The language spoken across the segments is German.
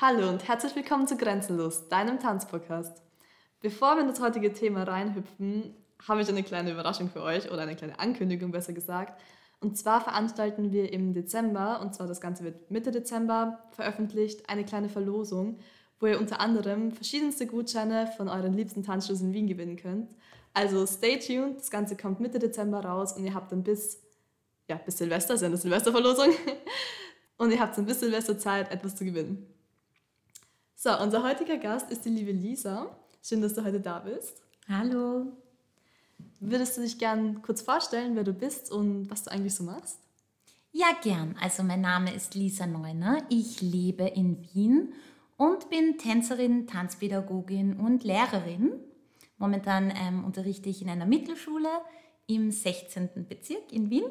Hallo und herzlich willkommen zu Grenzenlos, deinem Tanzpodcast. Bevor wir in das heutige Thema reinhüpfen, habe ich eine kleine Überraschung für euch oder eine kleine Ankündigung besser gesagt. Und zwar veranstalten wir im Dezember, und zwar das Ganze wird Mitte Dezember veröffentlicht, eine kleine Verlosung, wo ihr unter anderem verschiedenste Gutscheine von euren liebsten Tanzstudios in Wien gewinnen könnt. Also stay tuned, das Ganze kommt Mitte Dezember raus und ihr habt dann bis, ja, bis Silvester, ist ja eine Silvesterverlosung, und ihr habt dann bis Silvester Zeit, etwas zu gewinnen. So, unser heutiger Gast ist die liebe Lisa. Schön, dass du heute da bist. Hallo. Würdest du dich gern kurz vorstellen, wer du bist und was du eigentlich so machst? Ja, gern. Also mein Name ist Lisa Neuner. Ich lebe in Wien und bin Tänzerin, Tanzpädagogin und Lehrerin. Momentan ähm, unterrichte ich in einer Mittelschule im 16. Bezirk in Wien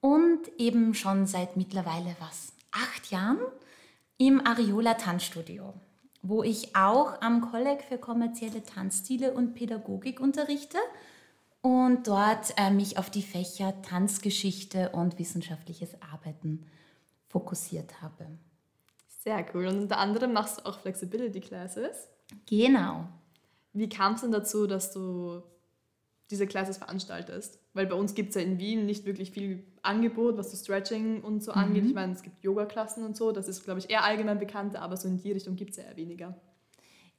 und eben schon seit mittlerweile was, acht Jahren im Areola Tanzstudio, wo ich auch am Kolleg für kommerzielle Tanzstile und Pädagogik unterrichte und dort äh, mich auf die Fächer Tanzgeschichte und wissenschaftliches Arbeiten fokussiert habe. Sehr cool. Und unter anderem machst du auch Flexibility Classes. Genau. Wie kam es denn dazu, dass du diese Classes veranstaltest? Weil bei uns gibt es ja in Wien nicht wirklich viel Angebot, was so Stretching und so mhm. angeht. Ich meine, es gibt Yoga-Klassen und so, das ist, glaube ich, eher allgemein bekannt, aber so in die Richtung gibt es ja eher weniger.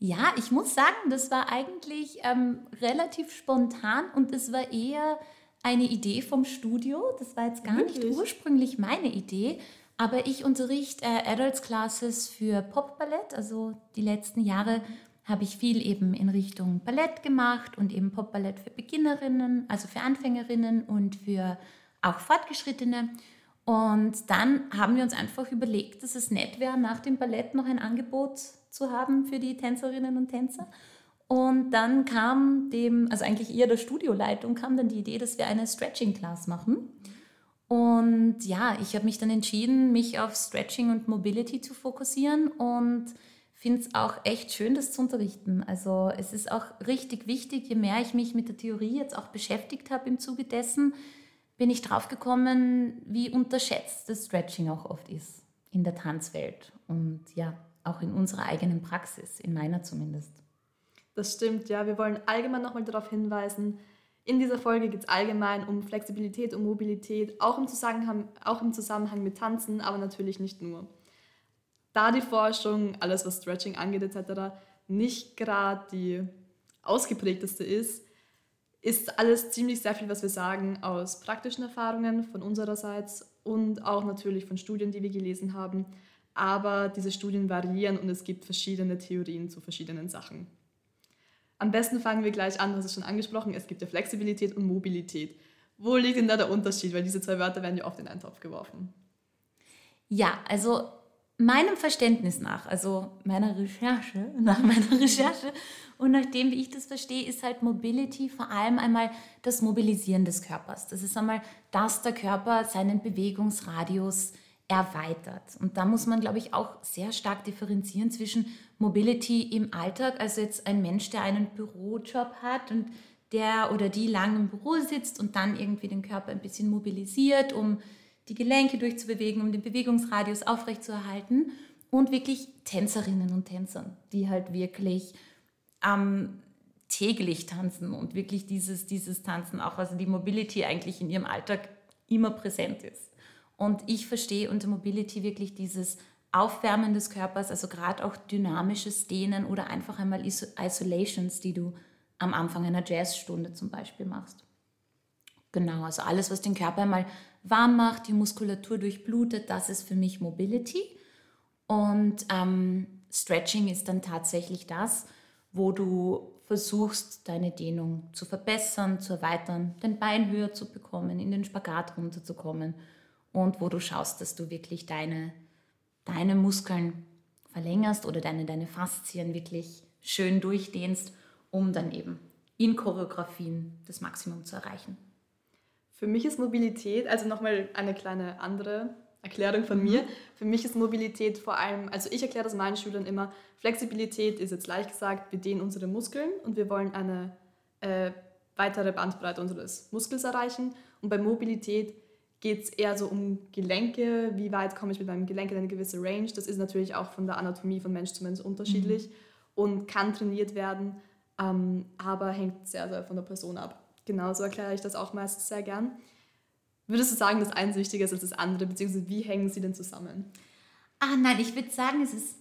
Ja, ich muss sagen, das war eigentlich ähm, relativ spontan und es war eher eine Idee vom Studio. Das war jetzt gar Wirklich? nicht ursprünglich meine Idee, aber ich unterrichte äh, Adults Classes für Pop-Ballett. Also die letzten Jahre habe ich viel eben in Richtung Ballett gemacht und eben Pop-Ballett für Beginnerinnen, also für Anfängerinnen und für auch Fortgeschrittene. Und dann haben wir uns einfach überlegt, dass es nett wäre, nach dem Ballett noch ein Angebot zu haben für die Tänzerinnen und Tänzer. Und dann kam dem, also eigentlich eher der Studioleitung, kam dann die Idee, dass wir eine Stretching-Class machen. Und ja, ich habe mich dann entschieden, mich auf Stretching und Mobility zu fokussieren und finde es auch echt schön, das zu unterrichten. Also es ist auch richtig wichtig, je mehr ich mich mit der Theorie jetzt auch beschäftigt habe im Zuge dessen, bin ich drauf gekommen, wie unterschätzt das Stretching auch oft ist in der Tanzwelt und ja, auch in unserer eigenen Praxis, in meiner zumindest. Das stimmt, ja. Wir wollen allgemein nochmal darauf hinweisen, in dieser Folge geht es allgemein um Flexibilität und Mobilität, auch im, Zusammenhang, auch im Zusammenhang mit Tanzen, aber natürlich nicht nur. Da die Forschung, alles was Stretching angeht etc., nicht gerade die ausgeprägteste ist, ist alles ziemlich sehr viel, was wir sagen, aus praktischen Erfahrungen von unsererseits und auch natürlich von Studien, die wir gelesen haben. Aber diese Studien variieren und es gibt verschiedene Theorien zu verschiedenen Sachen. Am besten fangen wir gleich an, was ist schon angesprochen, es gibt ja Flexibilität und Mobilität. Wo liegt denn da der Unterschied? Weil diese zwei Wörter werden ja oft in einen Topf geworfen. Ja, also meinem Verständnis nach, also meiner Recherche, nach meiner Recherche und nachdem, wie ich das verstehe, ist halt Mobility vor allem einmal das Mobilisieren des Körpers. Das ist einmal, dass der Körper seinen Bewegungsradius erweitert. Und da muss man, glaube ich, auch sehr stark differenzieren zwischen Mobility im Alltag, also jetzt ein Mensch, der einen Bürojob hat und der oder die lang im Büro sitzt und dann irgendwie den Körper ein bisschen mobilisiert, um die Gelenke durchzubewegen, um den Bewegungsradius aufrechtzuerhalten. Und wirklich Tänzerinnen und Tänzern, die halt wirklich ähm, täglich tanzen und wirklich dieses, dieses Tanzen auch, also die Mobility eigentlich in ihrem Alltag immer präsent ist. Und ich verstehe unter Mobility wirklich dieses Aufwärmen des Körpers, also gerade auch dynamisches Dehnen oder einfach einmal Isolations, die du am Anfang einer Jazzstunde zum Beispiel machst. Genau, also alles, was den Körper einmal warm macht, die Muskulatur durchblutet, das ist für mich Mobility. Und ähm, Stretching ist dann tatsächlich das, wo du versuchst, deine Dehnung zu verbessern, zu erweitern, den Bein höher zu bekommen, in den Spagat runterzukommen und wo du schaust, dass du wirklich deine, deine Muskeln verlängerst oder deine, deine Faszien wirklich schön durchdehnst, um dann eben in Choreografien das Maximum zu erreichen. Für mich ist Mobilität, also nochmal eine kleine andere Erklärung von mir. Für mich ist Mobilität vor allem, also ich erkläre das meinen Schülern immer, Flexibilität ist jetzt leicht gesagt, wir dehnen unsere Muskeln und wir wollen eine äh, weitere Bandbreite unseres Muskels erreichen. Und bei Mobilität geht es eher so um Gelenke, wie weit komme ich mit meinem Gelenk in eine gewisse Range. Das ist natürlich auch von der Anatomie von Mensch zu Mensch unterschiedlich mhm. und kann trainiert werden, ähm, aber hängt sehr, sehr von der Person ab. Genauso erkläre ich das auch meistens sehr gern. Würdest du sagen, das eine wichtiger ist als das andere, beziehungsweise wie hängen sie denn zusammen? Ah nein, ich würde sagen, es ist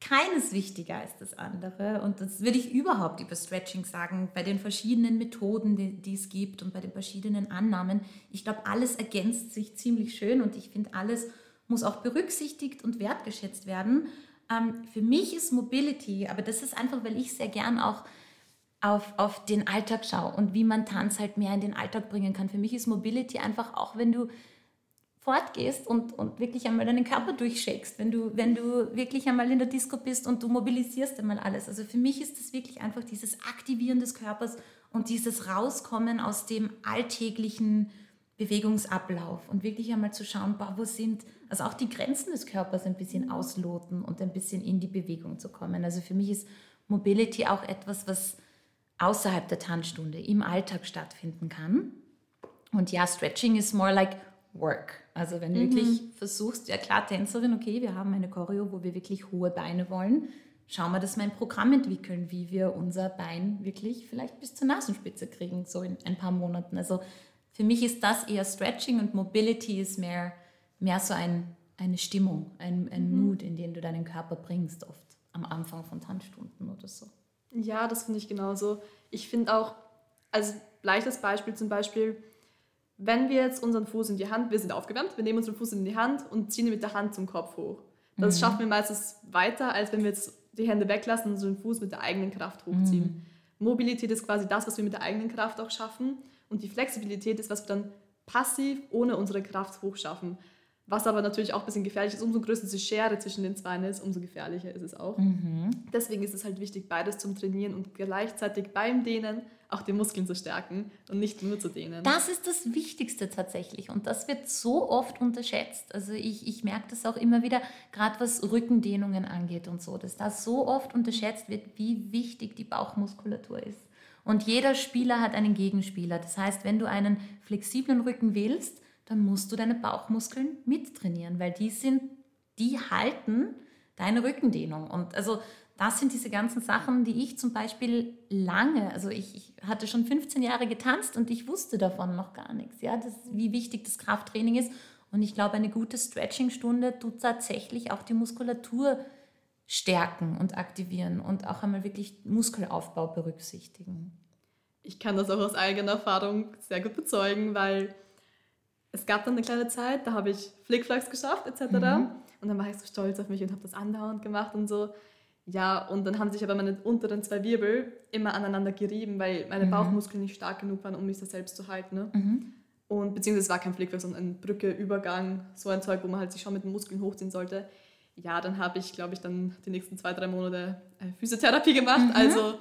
keines wichtiger als das andere. Und das würde ich überhaupt über Stretching sagen, bei den verschiedenen Methoden, die, die es gibt und bei den verschiedenen Annahmen. Ich glaube, alles ergänzt sich ziemlich schön und ich finde, alles muss auch berücksichtigt und wertgeschätzt werden. Ähm, für mich ist Mobility, aber das ist einfach, weil ich sehr gern auch auf, auf den Alltag schaue und wie man Tanz halt mehr in den Alltag bringen kann. Für mich ist Mobility einfach auch, wenn du fortgehst und, und wirklich einmal deinen Körper durchshakest, wenn du, wenn du wirklich einmal in der Disco bist und du mobilisierst einmal alles. Also für mich ist das wirklich einfach dieses Aktivieren des Körpers und dieses Rauskommen aus dem alltäglichen Bewegungsablauf und wirklich einmal zu schauen, boah, wo sind, also auch die Grenzen des Körpers ein bisschen ausloten und ein bisschen in die Bewegung zu kommen. Also für mich ist Mobility auch etwas, was außerhalb der Tanzstunde im Alltag stattfinden kann. Und ja, Stretching ist more like work. Also wenn du mhm. wirklich versuchst, ja klar, Tänzerin, okay, wir haben eine Choreo, wo wir wirklich hohe Beine wollen. Schauen wir, dass wir ein Programm entwickeln, wie wir unser Bein wirklich vielleicht bis zur Nasenspitze kriegen, so in ein paar Monaten. Also für mich ist das eher Stretching und Mobility ist mehr, mehr so ein, eine Stimmung, ein, ein mhm. Mood, in den du deinen Körper bringst, oft am Anfang von Tanzstunden oder so. Ja, das finde ich genauso. Ich finde auch, als leichtes Beispiel zum Beispiel, wenn wir jetzt unseren Fuß in die Hand, wir sind aufgewärmt, wir nehmen unseren Fuß in die Hand und ziehen ihn mit der Hand zum Kopf hoch. Das mhm. schaffen wir meistens weiter, als wenn wir jetzt die Hände weglassen und unseren Fuß mit der eigenen Kraft hochziehen. Mhm. Mobilität ist quasi das, was wir mit der eigenen Kraft auch schaffen und die Flexibilität ist, was wir dann passiv ohne unsere Kraft hochschaffen. Was aber natürlich auch ein bisschen gefährlich ist. Umso größer die Schere zwischen den Zweien ist, umso gefährlicher ist es auch. Mhm. Deswegen ist es halt wichtig, beides zum Trainieren und gleichzeitig beim Dehnen auch die Muskeln zu stärken und nicht nur zu dehnen. Das ist das Wichtigste tatsächlich und das wird so oft unterschätzt. Also ich, ich merke das auch immer wieder, gerade was Rückendehnungen angeht und so, dass da so oft unterschätzt wird, wie wichtig die Bauchmuskulatur ist. Und jeder Spieler hat einen Gegenspieler. Das heißt, wenn du einen flexiblen Rücken willst, dann musst du deine Bauchmuskeln mittrainieren, weil die sind, die halten deine Rückendehnung. Und also das sind diese ganzen Sachen, die ich zum Beispiel lange, also ich, ich, hatte schon 15 Jahre getanzt und ich wusste davon noch gar nichts, ja, das, wie wichtig das Krafttraining ist. Und ich glaube, eine gute Stretching-Stunde tut tatsächlich auch die Muskulatur stärken und aktivieren und auch einmal wirklich Muskelaufbau berücksichtigen. Ich kann das auch aus eigener Erfahrung sehr gut bezeugen, weil es gab dann eine kleine Zeit, da habe ich Flickflacks geschafft etc. Mhm. Und dann war ich so stolz auf mich und habe das andauernd gemacht und so. Ja, und dann haben sich aber meine unteren zwei Wirbel immer aneinander gerieben, weil meine mhm. Bauchmuskeln nicht stark genug waren, um mich da selbst zu halten. Ne? Mhm. Und beziehungsweise es war kein Flickwerk, sondern ein Brücke, Übergang, so ein Zeug, wo man halt sich schon mit den Muskeln hochziehen sollte. Ja, dann habe ich, glaube ich, dann die nächsten zwei, drei Monate äh, Physiotherapie gemacht. Mhm. Also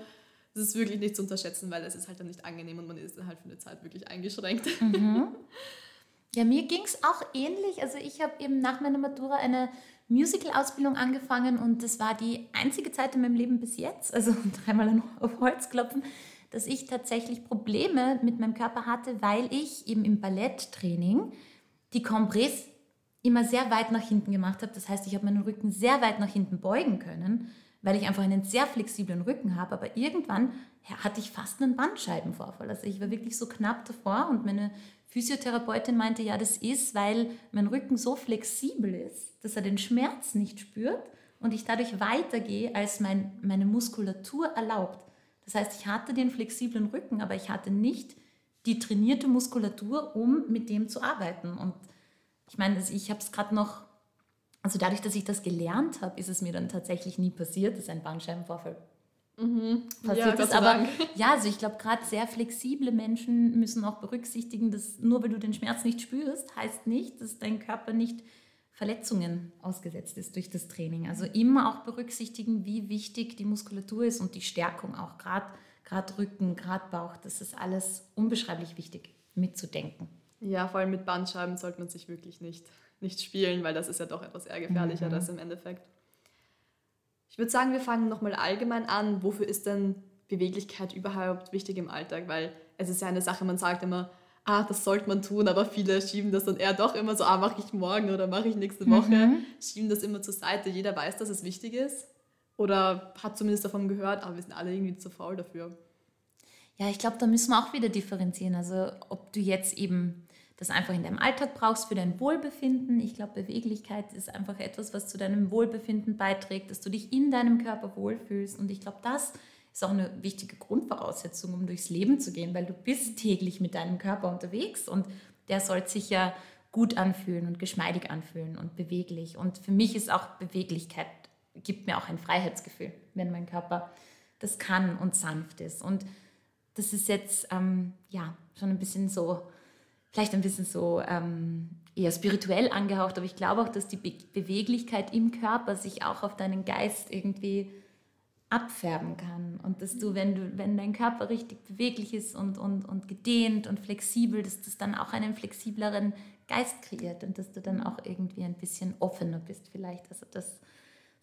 es ist wirklich nicht zu unterschätzen, weil es ist halt dann nicht angenehm und man ist dann halt für eine Zeit wirklich eingeschränkt. Ja, mir ging es auch ähnlich. Also ich habe eben nach meiner Matura eine Musical-Ausbildung angefangen und das war die einzige Zeit in meinem Leben bis jetzt, also dreimal auf Holz klopfen, dass ich tatsächlich Probleme mit meinem Körper hatte, weil ich eben im Balletttraining die Kompress immer sehr weit nach hinten gemacht habe. Das heißt, ich habe meinen Rücken sehr weit nach hinten beugen können, weil ich einfach einen sehr flexiblen Rücken habe. Aber irgendwann hatte ich fast einen Bandscheibenvorfall. Also ich war wirklich so knapp davor und meine Physiotherapeutin meinte, ja, das ist, weil mein Rücken so flexibel ist, dass er den Schmerz nicht spürt und ich dadurch weitergehe, als mein, meine Muskulatur erlaubt. Das heißt, ich hatte den flexiblen Rücken, aber ich hatte nicht die trainierte Muskulatur, um mit dem zu arbeiten. Und ich meine, ich habe es gerade noch, also dadurch, dass ich das gelernt habe, ist es mir dann tatsächlich nie passiert, dass ein Bandscheibenvorfall Mhm. passiert ja, ist. Aber ja, also ich glaube, gerade sehr flexible Menschen müssen auch berücksichtigen, dass nur weil du den Schmerz nicht spürst, heißt nicht, dass dein Körper nicht Verletzungen ausgesetzt ist durch das Training. Also immer auch berücksichtigen, wie wichtig die Muskulatur ist und die Stärkung auch, gerade Rücken, gerade Bauch, das ist alles unbeschreiblich wichtig mitzudenken. Ja, vor allem mit Bandscheiben sollte man sich wirklich nicht, nicht spielen, weil das ist ja doch etwas eher gefährlicheres mhm. im Endeffekt. Ich würde sagen, wir fangen nochmal allgemein an. Wofür ist denn Beweglichkeit überhaupt wichtig im Alltag? Weil es ist ja eine Sache, man sagt immer, ha, das sollte man tun, aber viele schieben das dann eher doch immer so, ah, mache ich morgen oder mache ich nächste Woche, mhm. schieben das immer zur Seite. Jeder weiß, dass es wichtig ist oder hat zumindest davon gehört, aber wir sind alle irgendwie zu faul dafür. Ja, ich glaube, da müssen wir auch wieder differenzieren. Also ob du jetzt eben das einfach in deinem Alltag brauchst für dein Wohlbefinden. Ich glaube, Beweglichkeit ist einfach etwas, was zu deinem Wohlbefinden beiträgt, dass du dich in deinem Körper wohlfühlst. Und ich glaube, das ist auch eine wichtige Grundvoraussetzung, um durchs Leben zu gehen, weil du bist täglich mit deinem Körper unterwegs und der soll sich ja gut anfühlen und geschmeidig anfühlen und beweglich. Und für mich ist auch Beweglichkeit, gibt mir auch ein Freiheitsgefühl, wenn mein Körper das kann und sanft ist. Und das ist jetzt ähm, ja schon ein bisschen so vielleicht ein bisschen so ähm, eher spirituell angehaucht, aber ich glaube auch, dass die Be Beweglichkeit im Körper sich auch auf deinen Geist irgendwie abfärben kann und dass du, wenn du, wenn dein Körper richtig beweglich ist und, und, und gedehnt und flexibel, dass das dann auch einen flexibleren Geist kreiert und dass du dann auch irgendwie ein bisschen offener bist vielleicht. Also das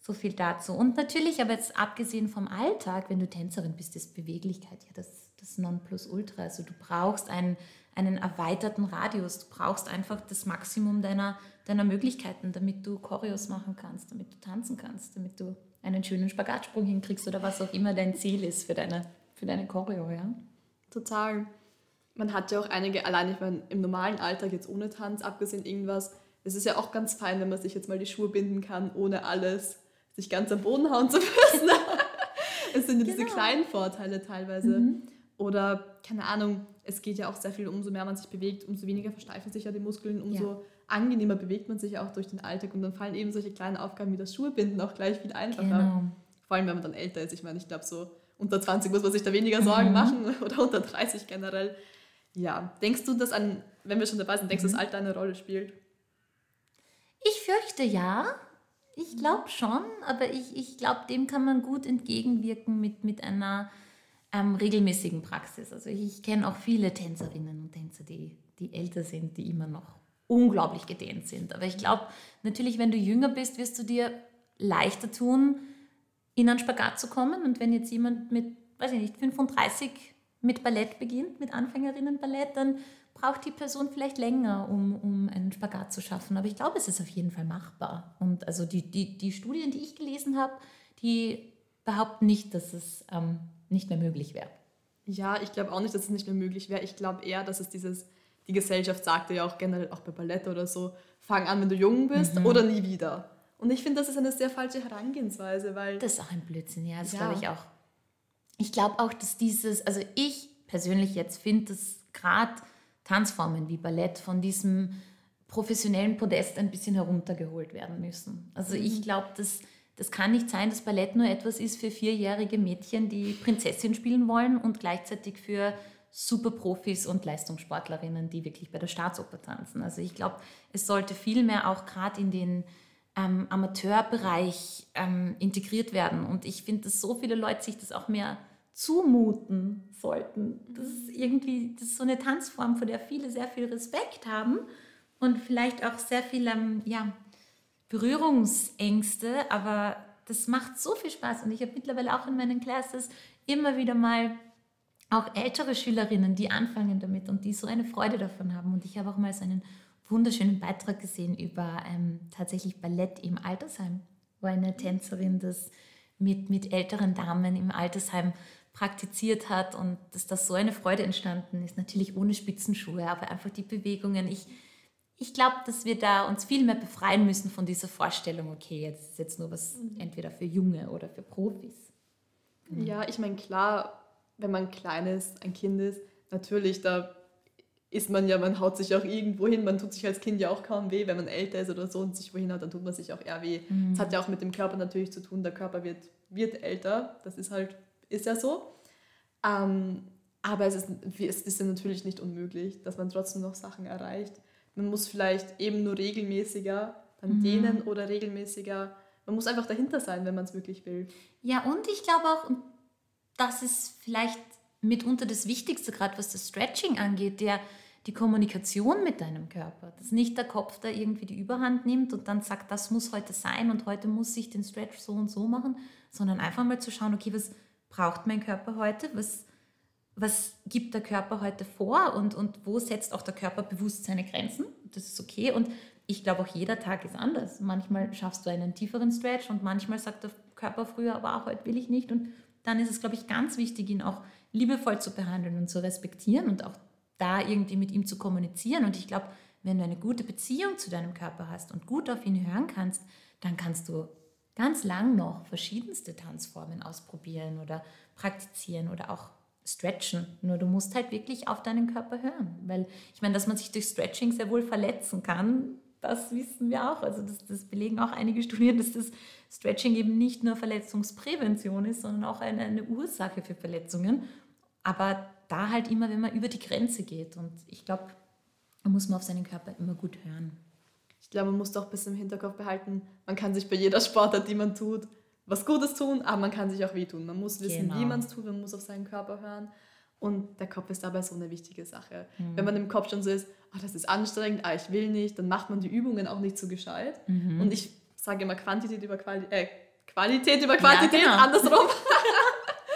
so viel dazu. Und natürlich, aber jetzt abgesehen vom Alltag, wenn du Tänzerin bist, ist Beweglichkeit ja das, das Nonplusultra. Also du brauchst einen einen erweiterten Radius. Du brauchst einfach das Maximum deiner, deiner Möglichkeiten, damit du Choreos machen kannst, damit du tanzen kannst, damit du einen schönen Spagatsprung hinkriegst oder was auch immer dein Ziel ist für deine, für deine Choreo. Ja? Total. Man hat ja auch einige, allein ich meine, im normalen Alltag jetzt ohne Tanz, abgesehen irgendwas, es ist ja auch ganz fein, wenn man sich jetzt mal die Schuhe binden kann, ohne alles sich ganz am Boden hauen zu müssen. es sind ja genau. diese kleinen Vorteile teilweise. Mhm. Oder, keine Ahnung, es geht ja auch sehr viel, umso mehr man sich bewegt, umso weniger versteifen sich ja die Muskeln, umso ja. angenehmer bewegt man sich auch durch den Alltag und dann fallen eben solche kleinen Aufgaben wie das Schuhebinden auch gleich viel einfacher. Genau. Vor allem, wenn man dann älter ist. Ich meine, ich glaube, so unter 20 muss man sich da weniger Sorgen mhm. machen oder unter 30 generell. Ja, denkst du, dass an, wenn wir schon dabei sind, denkst du, mhm. dass Alter eine Rolle spielt? Ich fürchte ja. Ich glaube schon, aber ich, ich glaube, dem kann man gut entgegenwirken mit, mit einer ähm, regelmäßigen Praxis. Also ich kenne auch viele Tänzerinnen und Tänzer, die, die älter sind, die immer noch unglaublich gedehnt sind. Aber ich glaube, natürlich, wenn du jünger bist, wirst du dir leichter tun, in einen Spagat zu kommen. Und wenn jetzt jemand mit, weiß ich nicht, 35 mit Ballett beginnt, mit Anfängerinnenballett, dann braucht die Person vielleicht länger, um, um einen Spagat zu schaffen. Aber ich glaube, es ist auf jeden Fall machbar. Und also die, die, die Studien, die ich gelesen habe, die behaupten nicht, dass es ähm, nicht mehr möglich wäre. Ja, ich glaube auch nicht, dass es nicht mehr möglich wäre. Ich glaube eher, dass es dieses, die Gesellschaft sagte ja auch generell, auch bei Ballett oder so, fang an, wenn du jung bist mhm. oder nie wieder. Und ich finde, das ist eine sehr falsche Herangehensweise, weil... Das ist auch ein Blödsinn, ja, das ja. glaube ich auch. Ich glaube auch, dass dieses, also ich persönlich jetzt finde, dass gerade Tanzformen wie Ballett von diesem professionellen Podest ein bisschen heruntergeholt werden müssen. Also mhm. ich glaube, dass das kann nicht sein, dass Ballett nur etwas ist für vierjährige Mädchen, die Prinzessin spielen wollen und gleichzeitig für Superprofis und Leistungssportlerinnen, die wirklich bei der Staatsoper tanzen. Also ich glaube, es sollte vielmehr auch gerade in den ähm, Amateurbereich ähm, integriert werden. Und ich finde, dass so viele Leute sich das auch mehr zumuten sollten. Das ist irgendwie das ist so eine Tanzform, vor der viele sehr viel Respekt haben und vielleicht auch sehr viel ähm, ja, Berührungsängste, aber das macht so viel Spaß und ich habe mittlerweile auch in meinen Classes immer wieder mal auch ältere Schülerinnen, die anfangen damit und die so eine Freude davon haben. Und ich habe auch mal so einen wunderschönen Beitrag gesehen über ähm, tatsächlich Ballett im Altersheim, wo eine Tänzerin das mit, mit älteren Damen im Altersheim praktiziert hat und dass da so eine Freude entstanden ist. Natürlich ohne Spitzenschuhe, aber einfach die Bewegungen. Ich, ich glaube, dass wir da uns viel mehr befreien müssen von dieser Vorstellung, okay, jetzt ist jetzt nur was mhm. entweder für Junge oder für Profis. Mhm. Ja, ich meine, klar, wenn man klein ist, ein Kind ist, natürlich, da ist man ja, man haut sich auch irgendwo hin, man tut sich als Kind ja auch kaum weh, wenn man älter ist oder so und sich wohin hat, dann tut man sich auch eher weh. Mhm. Das hat ja auch mit dem Körper natürlich zu tun, der Körper wird, wird älter, das ist halt, ist ja so. Ähm, aber es ist, es ist ja natürlich nicht unmöglich, dass man trotzdem noch Sachen erreicht. Man muss vielleicht eben nur regelmäßiger dann mhm. dehnen oder regelmäßiger. Man muss einfach dahinter sein, wenn man es wirklich will. Ja, und ich glaube auch, das ist vielleicht mitunter das Wichtigste, gerade was das Stretching angeht, der, die Kommunikation mit deinem Körper. Dass nicht der Kopf da irgendwie die Überhand nimmt und dann sagt, das muss heute sein und heute muss ich den Stretch so und so machen, sondern einfach mal zu schauen, okay, was braucht mein Körper heute? Was, was gibt der Körper heute vor und, und wo setzt auch der Körper bewusst seine Grenzen. Das ist okay. Und ich glaube, auch jeder Tag ist anders. Manchmal schaffst du einen tieferen Stretch und manchmal sagt der Körper früher, aber heute will ich nicht. Und dann ist es, glaube ich, ganz wichtig, ihn auch liebevoll zu behandeln und zu respektieren und auch da irgendwie mit ihm zu kommunizieren. Und ich glaube, wenn du eine gute Beziehung zu deinem Körper hast und gut auf ihn hören kannst, dann kannst du ganz lang noch verschiedenste Tanzformen ausprobieren oder praktizieren oder auch stretchen. Nur du musst halt wirklich auf deinen Körper hören. Weil ich meine, dass man sich durch Stretching sehr wohl verletzen kann, das wissen wir auch. Also das, das belegen auch einige Studien, dass das Stretching eben nicht nur Verletzungsprävention ist, sondern auch eine, eine Ursache für Verletzungen. Aber da halt immer, wenn man über die Grenze geht. Und ich glaube, da muss man auf seinen Körper immer gut hören. Ich glaube, man muss doch ein bisschen im Hinterkopf behalten, man kann sich bei jeder Sportart, die man tut, was Gutes tun, aber man kann sich auch wehtun. Man muss wissen, genau. wie man es tut, man muss auf seinen Körper hören. Und der Kopf ist dabei so eine wichtige Sache. Mhm. Wenn man im Kopf schon so ist, oh, das ist anstrengend, ah, ich will nicht, dann macht man die Übungen auch nicht so gescheit. Mhm. Und ich sage immer Quantität über Quali äh, Qualität über Quantität, ja, genau. andersrum.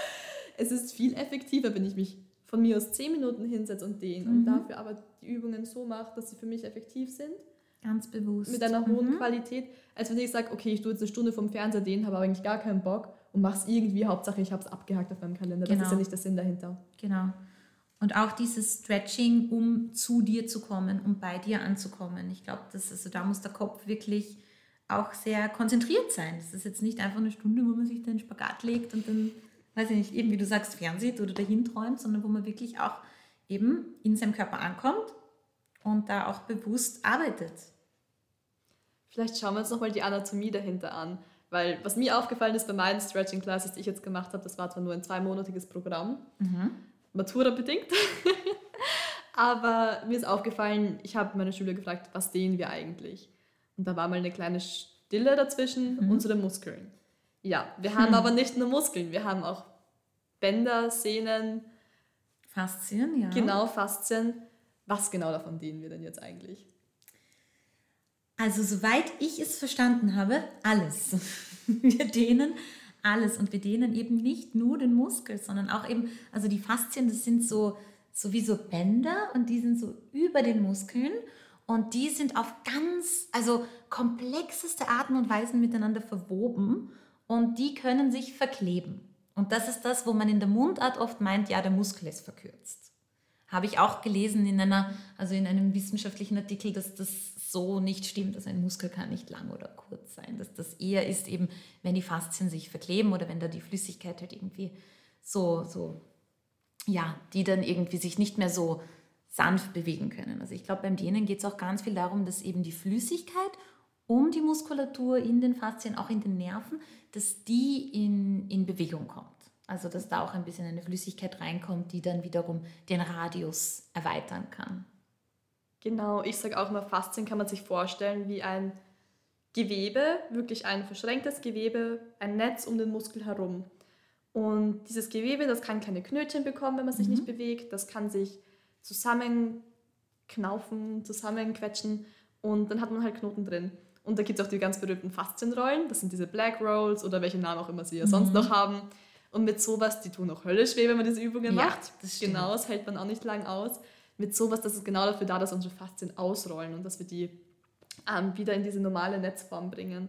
es ist viel effektiver, wenn ich mich von mir aus zehn Minuten hinsetze und dehne mhm. und dafür aber die Übungen so mache, dass sie für mich effektiv sind. Ganz bewusst. Mit einer hohen mhm. Qualität, als wenn ich sage, okay, ich tue jetzt eine Stunde vom Fernseher dehnen, habe aber eigentlich gar keinen Bock und mache es irgendwie, Hauptsache ich habe es abgehakt auf meinem Kalender. Genau. Das ist ja genau. nicht der Sinn dahinter. Genau. Und auch dieses Stretching, um zu dir zu kommen, um bei dir anzukommen. Ich glaube, also da muss der Kopf wirklich auch sehr konzentriert sein. Das ist jetzt nicht einfach eine Stunde, wo man sich den Spagat legt und dann, weiß ich nicht, eben wie du sagst, fernsieht oder dahin träumt, sondern wo man wirklich auch eben in seinem Körper ankommt und da auch bewusst arbeitet. Vielleicht schauen wir uns nochmal die Anatomie dahinter an. Weil was mir aufgefallen ist bei meinen Stretching Classes, die ich jetzt gemacht habe, das war zwar nur ein zweimonatiges Programm, mhm. Matura bedingt, aber mir ist aufgefallen, ich habe meine Schüler gefragt, was dehnen wir eigentlich? Und da war mal eine kleine Stille dazwischen, mhm. unsere Muskeln. Ja, wir haben aber nicht nur Muskeln, wir haben auch Bänder, Sehnen. Faszien, ja. Genau, Faszien. Was genau davon dehnen wir denn jetzt eigentlich? Also soweit ich es verstanden habe, alles. Wir dehnen alles und wir dehnen eben nicht nur den Muskel, sondern auch eben, also die Faszien, das sind so, so wie so Bänder und die sind so über den Muskeln und die sind auf ganz, also komplexeste Arten und Weisen miteinander verwoben und die können sich verkleben. Und das ist das, wo man in der Mundart oft meint, ja, der Muskel ist verkürzt. Habe ich auch gelesen in einer, also in einem wissenschaftlichen Artikel, dass das so nicht stimmt. Also ein Muskel kann nicht lang oder kurz sein. Dass das eher ist eben, wenn die Faszien sich verkleben oder wenn da die Flüssigkeit halt irgendwie so, so, ja, die dann irgendwie sich nicht mehr so sanft bewegen können. Also ich glaube, beim Dehnen geht es auch ganz viel darum, dass eben die Flüssigkeit um die Muskulatur in den Faszien, auch in den Nerven, dass die in, in Bewegung kommt. Also dass da auch ein bisschen eine Flüssigkeit reinkommt, die dann wiederum den Radius erweitern kann. Genau, ich sage auch immer, Faszien kann man sich vorstellen wie ein Gewebe, wirklich ein verschränktes Gewebe, ein Netz um den Muskel herum. Und dieses Gewebe, das kann kleine Knötchen bekommen, wenn man sich mhm. nicht bewegt. Das kann sich zusammenknaufen, zusammenquetschen und dann hat man halt Knoten drin. Und da gibt es auch die ganz berühmten Faszienrollen. Das sind diese Black Rolls oder welche Namen auch immer sie ja mhm. sonst noch haben. Und mit sowas, die tun auch höllisch weh, wenn man diese Übungen ja, macht. Das genau, das hält man auch nicht lang aus mit sowas, das ist genau dafür da, dass unsere Faszien ausrollen und dass wir die ähm, wieder in diese normale Netzform bringen.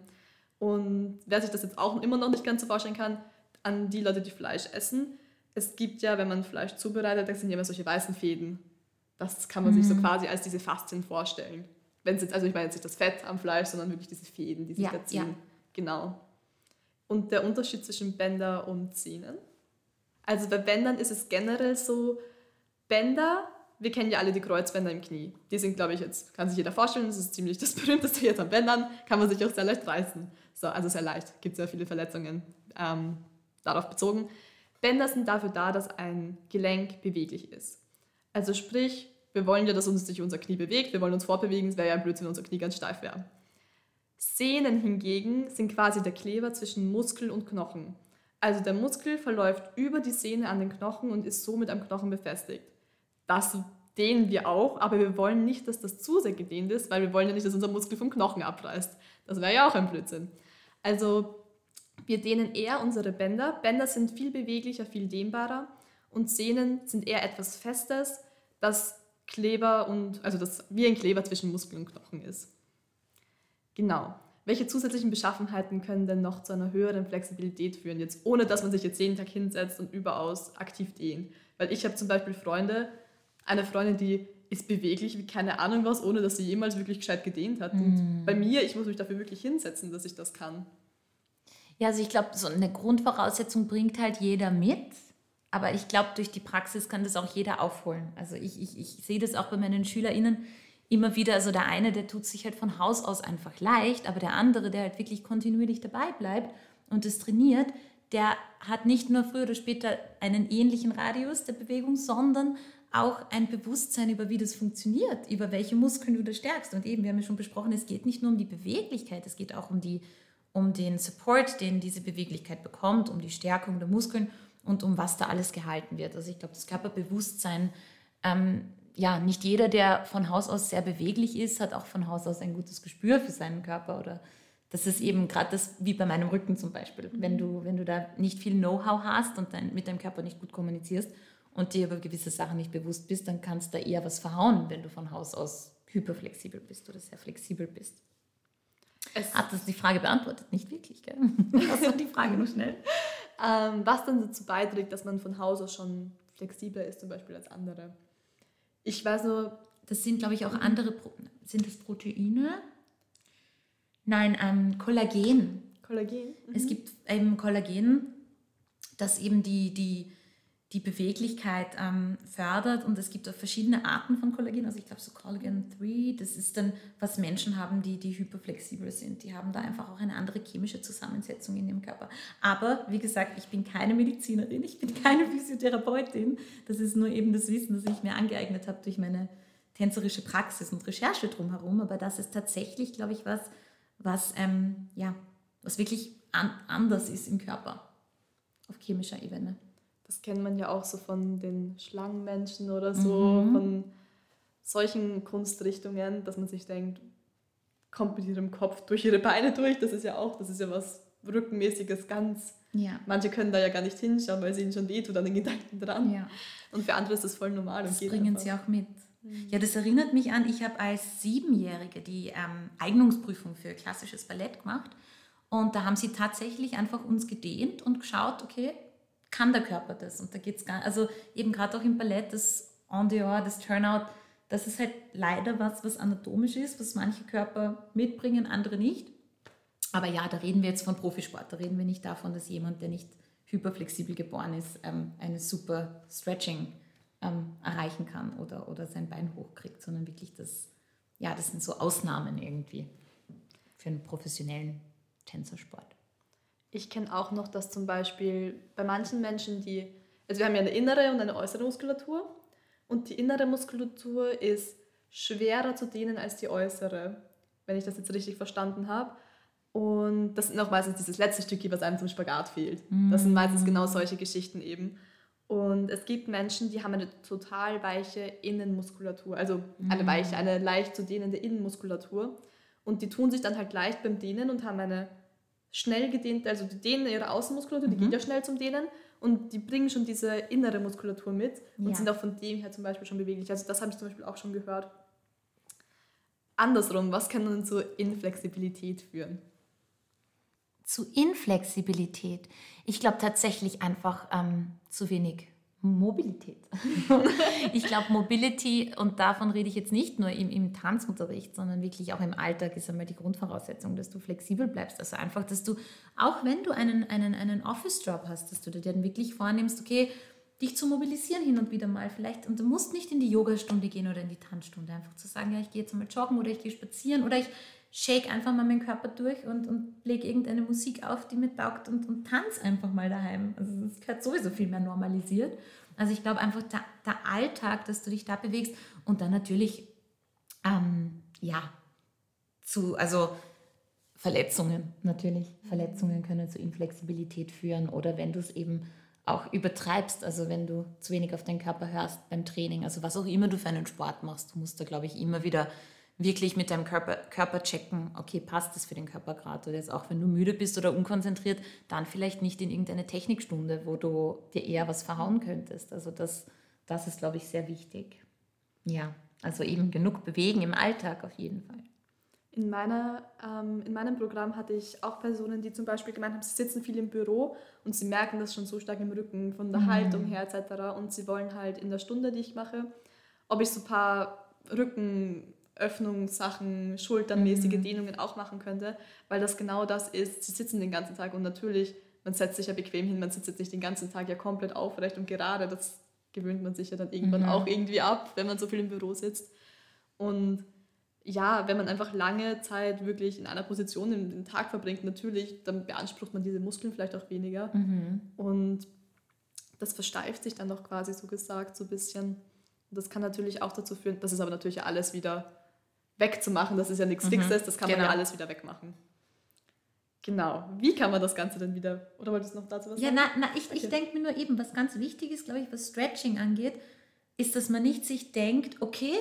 Und wer sich das jetzt auch immer noch nicht ganz so vorstellen kann, an die Leute, die Fleisch essen, es gibt ja, wenn man Fleisch zubereitet, da sind ja immer solche weißen Fäden. Das kann man mhm. sich so mhm. quasi als diese Faszien vorstellen. Wenn jetzt, also ich meine jetzt nicht das Fett am Fleisch, sondern wirklich diese Fäden, die sich ja, da ziehen. Ja. Genau. Und der Unterschied zwischen Bänder und Zähnen. Also bei Bändern ist es generell so, Bänder wir kennen ja alle die Kreuzbänder im Knie. Die sind, glaube ich, jetzt, kann sich jeder vorstellen, das ist ziemlich das berühmteste jetzt am Bändern, kann man sich auch sehr leicht reißen. So, also sehr leicht, gibt sehr viele Verletzungen ähm, darauf bezogen. Bänder sind dafür da, dass ein Gelenk beweglich ist. Also sprich, wir wollen ja, dass uns sich unser Knie bewegt, wir wollen uns fortbewegen, es wäre ja blöd, wenn unser Knie ganz steif wäre. Sehnen hingegen sind quasi der Kleber zwischen Muskel und Knochen. Also der Muskel verläuft über die Sehne an den Knochen und ist somit am Knochen befestigt das dehnen wir auch, aber wir wollen nicht, dass das zu sehr gedehnt ist, weil wir wollen ja nicht, dass unser Muskel vom Knochen abreißt. Das wäre ja auch ein Blödsinn. Also wir dehnen eher unsere Bänder. Bänder sind viel beweglicher, viel dehnbarer und Sehnen sind eher etwas Festes, das Kleber und also das wie ein Kleber zwischen Muskel und Knochen ist. Genau. Welche zusätzlichen Beschaffenheiten können denn noch zu einer höheren Flexibilität führen, jetzt ohne dass man sich jetzt jeden Tag hinsetzt und überaus aktiv dehnt? Weil ich habe zum Beispiel Freunde, eine Freundin, die ist beweglich wie keine Ahnung was, ohne dass sie jemals wirklich gescheit gedehnt hat. Und mm. bei mir, ich muss mich dafür wirklich hinsetzen, dass ich das kann. Ja, also ich glaube, so eine Grundvoraussetzung bringt halt jeder mit. Aber ich glaube, durch die Praxis kann das auch jeder aufholen. Also ich, ich, ich sehe das auch bei meinen SchülerInnen immer wieder. Also der eine, der tut sich halt von Haus aus einfach leicht, aber der andere, der halt wirklich kontinuierlich dabei bleibt und das trainiert, der hat nicht nur früher oder später einen ähnlichen Radius der Bewegung, sondern auch ein Bewusstsein über, wie das funktioniert, über welche Muskeln du da stärkst. Und eben, wir haben ja schon besprochen, es geht nicht nur um die Beweglichkeit, es geht auch um, die, um den Support, den diese Beweglichkeit bekommt, um die Stärkung der Muskeln und um was da alles gehalten wird. Also ich glaube, das Körperbewusstsein, ähm, ja, nicht jeder, der von Haus aus sehr beweglich ist, hat auch von Haus aus ein gutes Gespür für seinen Körper oder das ist eben gerade das, wie bei meinem Rücken zum Beispiel. Wenn du, wenn du da nicht viel Know-how hast und dein, mit deinem Körper nicht gut kommunizierst und dir über gewisse Sachen nicht bewusst bist, dann kannst du da eher was verhauen, wenn du von Haus aus hyperflexibel bist oder sehr flexibel bist. Es Hat das die Frage beantwortet? Nicht wirklich, gell? Was war die Frage nur schnell? Ähm, was dann dazu beiträgt, dass man von Haus aus schon flexibler ist, zum Beispiel als andere? Ich weiß nur. Das sind, glaube ich, auch andere. Pro sind das Proteine? Nein, ähm, Kollagen. Kollagen? Mhm. Es gibt eben Kollagen, das eben die, die die Beweglichkeit ähm, fördert. Und es gibt auch verschiedene Arten von Kollagen. Also ich glaube so Collagen 3, das ist dann, was Menschen haben, die, die hyperflexibel sind. Die haben da einfach auch eine andere chemische Zusammensetzung in dem Körper. Aber wie gesagt, ich bin keine Medizinerin, ich bin keine Physiotherapeutin. Das ist nur eben das Wissen, das ich mir angeeignet habe durch meine tänzerische Praxis und Recherche drumherum. Aber das ist tatsächlich, glaube ich, was, was, ähm, ja, was wirklich an, anders ist im Körper auf chemischer Ebene das kennt man ja auch so von den Schlangenmenschen oder so, mhm. von solchen Kunstrichtungen, dass man sich denkt, kommt mit ihrem Kopf durch ihre Beine durch. Das ist ja auch, das ist ja was Rückenmäßiges, ganz. Ja. Manche können da ja gar nicht hinschauen, weil es ihnen schon wehtut an den Gedanken dran. Ja. Und für andere ist das voll normal. Das bringen einfach. sie auch mit. Mhm. Ja, das erinnert mich an, ich habe als Siebenjährige die ähm, Eignungsprüfung für klassisches Ballett gemacht. Und da haben sie tatsächlich einfach uns gedehnt und geschaut, okay, kann der Körper das? Und da geht es gar also eben gerade auch im Ballett, das En dehors, das Turnout, das ist halt leider was, was anatomisch ist, was manche Körper mitbringen, andere nicht. Aber ja, da reden wir jetzt von Profisport, da reden wir nicht davon, dass jemand, der nicht hyperflexibel geboren ist, ähm, eine super Stretching ähm, erreichen kann oder, oder sein Bein hochkriegt, sondern wirklich das, ja, das sind so Ausnahmen irgendwie für einen professionellen Tänzersport. Ich kenne auch noch, dass zum Beispiel bei manchen Menschen, die, also wir haben ja eine innere und eine äußere Muskulatur und die innere Muskulatur ist schwerer zu dehnen als die äußere, wenn ich das jetzt richtig verstanden habe. Und das sind auch meistens dieses letzte Stückchen, was einem zum Spagat fehlt. Das sind meistens genau solche Geschichten eben. Und es gibt Menschen, die haben eine total weiche Innenmuskulatur, also eine weiche, eine leicht zu dehnende Innenmuskulatur. Und die tun sich dann halt leicht beim Dehnen und haben eine schnell gedehnt, also die dehnen ihre Außenmuskulatur, die mhm. geht ja schnell zum Dehnen und die bringen schon diese innere Muskulatur mit und ja. sind auch von dem her zum Beispiel schon beweglich. Also das habe ich zum Beispiel auch schon gehört. Andersrum, was kann nun zur Inflexibilität führen? Zu Inflexibilität? Ich glaube tatsächlich einfach ähm, zu wenig Mobilität. ich glaube, Mobility, und davon rede ich jetzt nicht nur im, im Tanzunterricht, sondern wirklich auch im Alltag, ist einmal die Grundvoraussetzung, dass du flexibel bleibst. Also einfach, dass du, auch wenn du einen, einen, einen Office-Job hast, dass du dir dann wirklich vornimmst, okay, dich zu mobilisieren hin und wieder mal vielleicht. Und du musst nicht in die Yogastunde gehen oder in die Tanzstunde. Einfach zu sagen, ja, ich gehe jetzt mal joggen oder ich gehe spazieren oder ich shake einfach mal meinen Körper durch und, und lege irgendeine Musik auf, die mir taugt und, und tanz einfach mal daheim. Also das gehört sowieso viel mehr normalisiert. Also ich glaube einfach der, der Alltag, dass du dich da bewegst und dann natürlich, ähm, ja, zu, also Verletzungen natürlich. Verletzungen können zu Inflexibilität führen oder wenn du es eben auch übertreibst, also wenn du zu wenig auf deinen Körper hörst beim Training, also was auch immer du für einen Sport machst, du musst da, glaube ich, immer wieder wirklich mit deinem Körper, Körper checken, okay, passt das für den Körper gerade oder jetzt auch, wenn du müde bist oder unkonzentriert, dann vielleicht nicht in irgendeine Technikstunde, wo du dir eher was verhauen könntest. Also das, das ist, glaube ich, sehr wichtig. Ja, also eben genug bewegen im Alltag auf jeden Fall. In, meiner, ähm, in meinem Programm hatte ich auch Personen, die zum Beispiel gemeint haben, sie sitzen viel im Büro und sie merken das schon so stark im Rücken, von der mhm. Haltung her etc. Und sie wollen halt in der Stunde, die ich mache, ob ich so ein paar Rückenöffnungssachen, schulternmäßige mhm. Dehnungen auch machen könnte, weil das genau das ist. Sie sitzen den ganzen Tag und natürlich, man setzt sich ja bequem hin, man sitzt jetzt nicht den ganzen Tag ja komplett aufrecht und gerade, das gewöhnt man sich ja dann irgendwann mhm. auch irgendwie ab, wenn man so viel im Büro sitzt. Und ja, wenn man einfach lange Zeit wirklich in einer Position den Tag verbringt, natürlich, dann beansprucht man diese Muskeln vielleicht auch weniger. Mhm. Und das versteift sich dann doch quasi so gesagt so ein bisschen. Und das kann natürlich auch dazu führen, das ist aber natürlich alles wieder wegzumachen. Das ist ja nichts mhm. Fixes, das kann genau. man ja genau. alles wieder wegmachen. Genau. Wie kann man das Ganze dann wieder? Oder wolltest du noch dazu was ja, sagen? Ja, na, na, ich, okay. ich denke mir nur eben, was ganz wichtig ist, glaube ich, was Stretching angeht, ist, dass man nicht sich denkt, okay,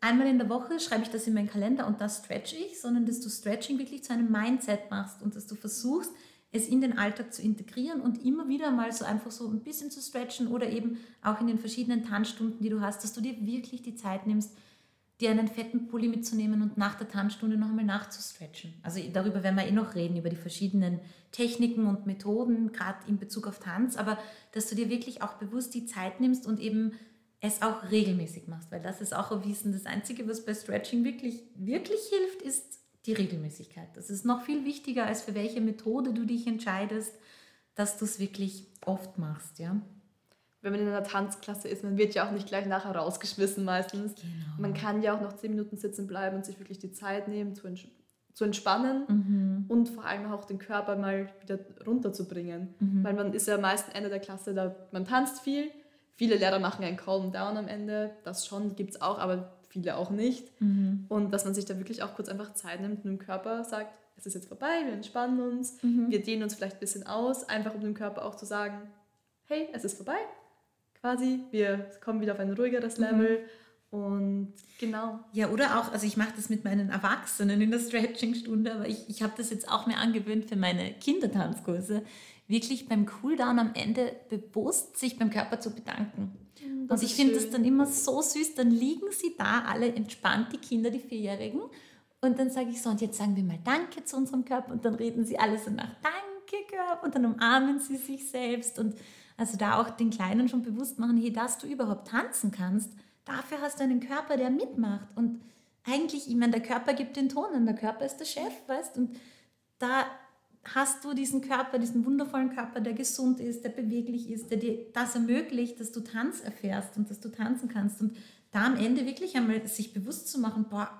einmal in der Woche schreibe ich das in meinen Kalender und das stretch ich, sondern dass du Stretching wirklich zu einem Mindset machst und dass du versuchst, es in den Alltag zu integrieren und immer wieder mal so einfach so ein bisschen zu stretchen oder eben auch in den verschiedenen Tanzstunden, die du hast, dass du dir wirklich die Zeit nimmst, dir einen fetten Pulli mitzunehmen und nach der Tanzstunde noch einmal nachzustretchen. Also darüber werden wir eh noch reden, über die verschiedenen Techniken und Methoden, gerade in Bezug auf Tanz, aber dass du dir wirklich auch bewusst die Zeit nimmst und eben es auch regelmäßig machst, weil das ist auch erwiesen. Das Einzige, was bei Stretching wirklich, wirklich hilft, ist die Regelmäßigkeit. Das ist noch viel wichtiger, als für welche Methode du dich entscheidest, dass du es wirklich oft machst, ja. Wenn man in einer Tanzklasse ist, man wird ja auch nicht gleich nachher rausgeschmissen meistens. Genau. Man kann ja auch noch zehn Minuten sitzen bleiben und sich wirklich die Zeit nehmen, zu, ents zu entspannen mhm. und vor allem auch den Körper mal wieder runterzubringen. Mhm. Weil man ist ja meist Ende der Klasse, da man tanzt viel, Viele Lehrer machen ein Calm Down am Ende, das schon gibt es auch, aber viele auch nicht. Mhm. Und dass man sich da wirklich auch kurz einfach Zeit nimmt und dem Körper sagt, es ist jetzt vorbei, wir entspannen uns, mhm. wir dehnen uns vielleicht ein bisschen aus, einfach um dem Körper auch zu sagen, hey, es ist vorbei, quasi, wir kommen wieder auf ein ruhigeres mhm. Level. Und genau. Ja, oder auch, also ich mache das mit meinen Erwachsenen in der Stretching-Stunde, aber ich, ich habe das jetzt auch mir angewöhnt für meine Kindertanzkurse wirklich beim Cooldown am Ende bewusst sich beim Körper zu bedanken. Mm, das und ich finde das dann immer so süß. Dann liegen sie da alle entspannt, die Kinder, die Vierjährigen. Und dann sage ich so, und jetzt sagen wir mal Danke zu unserem Körper. Und dann reden sie alle so nach Danke, Körper. Und dann umarmen sie sich selbst. Und also da auch den Kleinen schon bewusst machen, hey, dass du überhaupt tanzen kannst, dafür hast du einen Körper, der mitmacht. Und eigentlich, ich meine, der Körper gibt den Ton und der Körper ist der Chef, weißt Und da hast du diesen Körper, diesen wundervollen Körper, der gesund ist, der beweglich ist, der dir das ermöglicht, dass du Tanz erfährst und dass du tanzen kannst. Und da am Ende wirklich einmal sich bewusst zu machen, boah,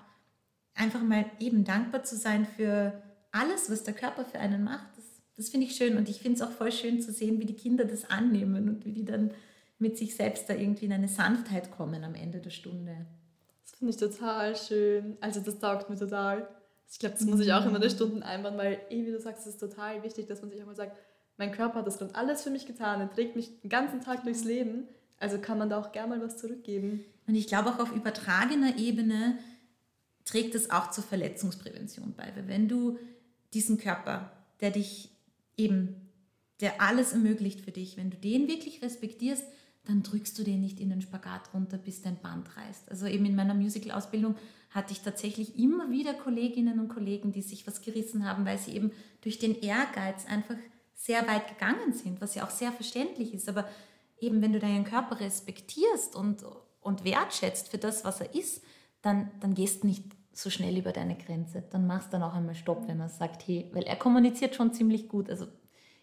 einfach mal eben dankbar zu sein für alles, was der Körper für einen macht, das, finde ich schön. Und ich finde es auch voll schön zu sehen, wie die Kinder das annehmen und wie die dann mit sich selbst da irgendwie in eine Sanftheit kommen am Ende der Stunde. Das finde ich total schön. Also das taugt mir total. Ich glaube, das muss ich auch immer der Stunden einbauen, weil, eh, wie du sagst, es ist total wichtig, dass man sich auch mal sagt, mein Körper hat das gerade alles für mich getan, er trägt mich den ganzen Tag durchs Leben, also kann man da auch gerne mal was zurückgeben. Und ich glaube auch auf übertragener Ebene trägt es auch zur Verletzungsprävention bei, weil wenn du diesen Körper, der dich eben, der alles ermöglicht für dich, wenn du den wirklich respektierst, dann drückst du den nicht in den Spagat runter, bis dein Band reißt. Also eben in meiner Musical-Ausbildung hatte ich tatsächlich immer wieder Kolleginnen und Kollegen, die sich was gerissen haben, weil sie eben durch den Ehrgeiz einfach sehr weit gegangen sind, was ja auch sehr verständlich ist. Aber eben, wenn du deinen Körper respektierst und, und wertschätzt für das, was er ist, dann, dann gehst du nicht so schnell über deine Grenze. Dann machst du dann auch einmal Stopp, wenn man sagt, hey, weil er kommuniziert schon ziemlich gut. Also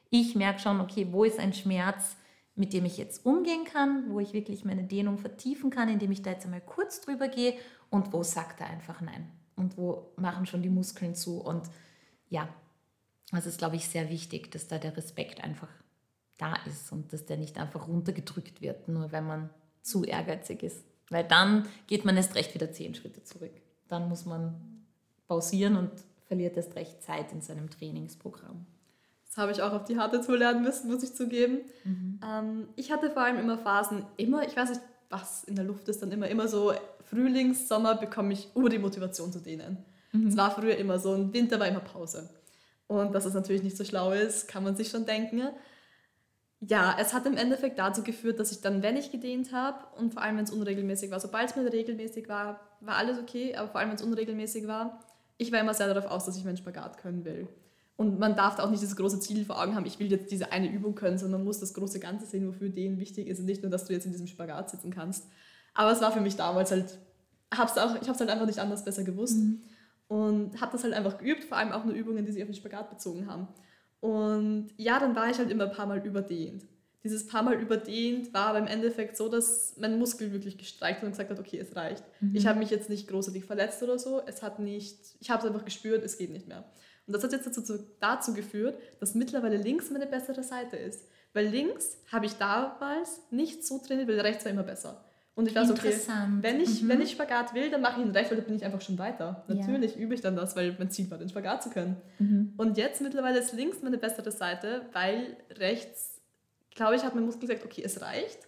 ich merke schon, okay, wo ist ein Schmerz, mit dem ich jetzt umgehen kann, wo ich wirklich meine Dehnung vertiefen kann, indem ich da jetzt einmal kurz drüber gehe und wo sagt er einfach nein und wo machen schon die Muskeln zu und ja, das ist, glaube ich, sehr wichtig, dass da der Respekt einfach da ist und dass der nicht einfach runtergedrückt wird, nur wenn man zu ehrgeizig ist. Weil dann geht man erst recht wieder zehn Schritte zurück. Dann muss man pausieren und verliert erst recht Zeit in seinem Trainingsprogramm. Das habe ich auch auf die harte Tour lernen müssen, muss ich zugeben. Mhm. Ähm, ich hatte vor allem immer Phasen, immer, ich weiß nicht, was in der Luft ist, dann immer, immer so Frühlings-, Sommer bekomme ich über die Motivation zu dehnen. Es war früher immer so, im Winter war immer Pause. Und dass es natürlich nicht so schlau ist, kann man sich schon denken. Ja, es hat im Endeffekt dazu geführt, dass ich dann, wenn ich gedehnt habe und vor allem, wenn es unregelmäßig war, sobald es mir regelmäßig war, war alles okay, aber vor allem, wenn es unregelmäßig war, ich war immer sehr darauf aus, dass ich meinen Spagat können will. Und man darf da auch nicht das große Ziel vor Augen haben, ich will jetzt diese eine Übung können, sondern man muss das große Ganze sehen, wofür denen wichtig ist und nicht nur, dass du jetzt in diesem Spagat sitzen kannst. Aber es war für mich damals halt, hab's auch, ich habe es halt einfach nicht anders besser gewusst. Mhm und habe das halt einfach geübt, vor allem auch nur Übungen, die sich auf den Spagat bezogen haben. Und ja, dann war ich halt immer ein paar Mal überdehnt. Dieses paar Mal überdehnt war aber im Endeffekt so, dass mein Muskel wirklich gestreicht hat und gesagt hat, okay, es reicht. Mhm. Ich habe mich jetzt nicht großartig verletzt oder so. Es hat nicht, ich habe es einfach gespürt, es geht nicht mehr. Und das hat jetzt dazu, dazu geführt, dass mittlerweile links meine bessere Seite ist. Weil links habe ich damals nicht so trainiert, weil rechts war immer besser. Und ich war so, okay, wenn ich, mhm. wenn ich Spagat will, dann mache ich ihn rechts, weil dann bin ich einfach schon weiter. Natürlich ja. übe ich dann das, weil mein Ziel war, den Spagat zu können. Mhm. Und jetzt mittlerweile ist links meine bessere Seite, weil rechts, glaube ich, hat mein Muskel gesagt, okay, es reicht.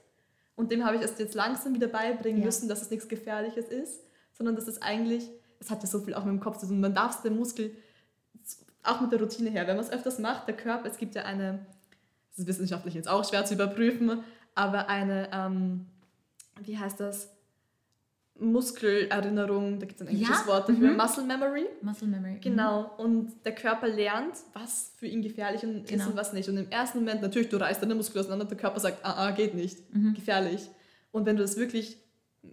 Und dem habe ich es jetzt langsam wieder beibringen ja. müssen, dass es nichts Gefährliches ist, sondern dass es eigentlich, es hat ja so viel auch mit dem Kopf zu tun, man darf es dem Muskel, auch mit der Routine her, wenn man es öfters macht, der Körper, es gibt ja eine, das ist wissenschaftlich jetzt auch schwer zu überprüfen, aber eine... Ähm, wie heißt das? Muskelerinnerung, da gibt es ein englisches ja? Wort dafür, mhm. Muscle Memory. Muscle Memory. Genau, mhm. und der Körper lernt, was für ihn gefährlich genau. ist und was nicht. Und im ersten Moment, natürlich, du reißt deine Muskel auseinander, der Körper sagt, ah, ah geht nicht, mhm. gefährlich. Und wenn du das wirklich,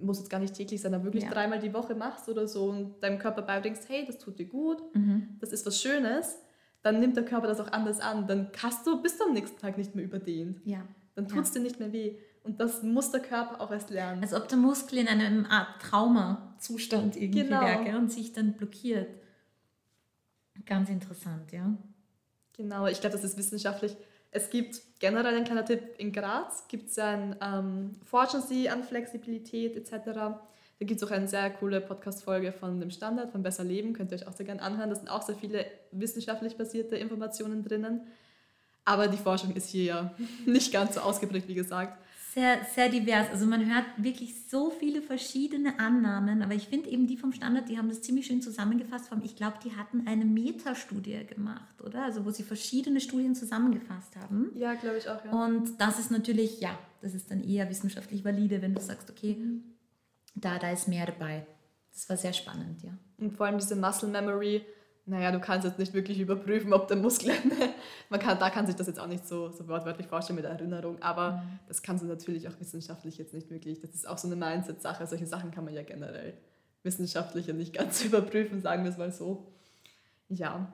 muss jetzt gar nicht täglich sein, aber wirklich ja. dreimal die Woche machst oder so und deinem Körper beibringst, hey, das tut dir gut, mhm. das ist was Schönes, dann nimmt der Körper das auch anders an. Dann hast du, bist du am nächsten Tag nicht mehr überdehnt. Ja. Dann tut es ja. dir nicht mehr weh. Und das muss der Körper auch erst lernen. Als ob der Muskel in einem Art Traumazustand irgendwie genau. wäre und sich dann blockiert. Ganz interessant, ja. Genau, ich glaube, das ist wissenschaftlich. Es gibt generell ein kleiner Tipp, in Graz gibt es ein ähm, Forschen Sie an Flexibilität etc. Da gibt es auch eine sehr coole Podcast-Folge von dem Standard, von Besser Leben, könnt ihr euch auch sehr gerne anhören. Da sind auch sehr viele wissenschaftlich basierte Informationen drinnen. Aber die Forschung ist hier ja nicht ganz so ausgeprägt, wie gesagt sehr, sehr divers. Also man hört wirklich so viele verschiedene Annahmen, aber ich finde eben die vom Standard, die haben das ziemlich schön zusammengefasst. Ich glaube, die hatten eine Metastudie gemacht, oder? Also wo sie verschiedene Studien zusammengefasst haben. Ja, glaube ich auch, ja. Und das ist natürlich, ja, das ist dann eher wissenschaftlich valide, wenn du sagst, okay, da, da ist mehr dabei. Das war sehr spannend, ja. Und vor allem diese Muscle Memory, naja, du kannst jetzt nicht wirklich überprüfen, ob der Muskel, man kann, da kann sich das jetzt auch nicht so, so wortwörtlich vorstellen mit Erinnerung, aber mhm. das kannst du natürlich auch wissenschaftlich jetzt nicht wirklich, das ist auch so eine Mindset-Sache, solche Sachen kann man ja generell wissenschaftlich ja nicht ganz überprüfen, sagen wir es mal so. Ja.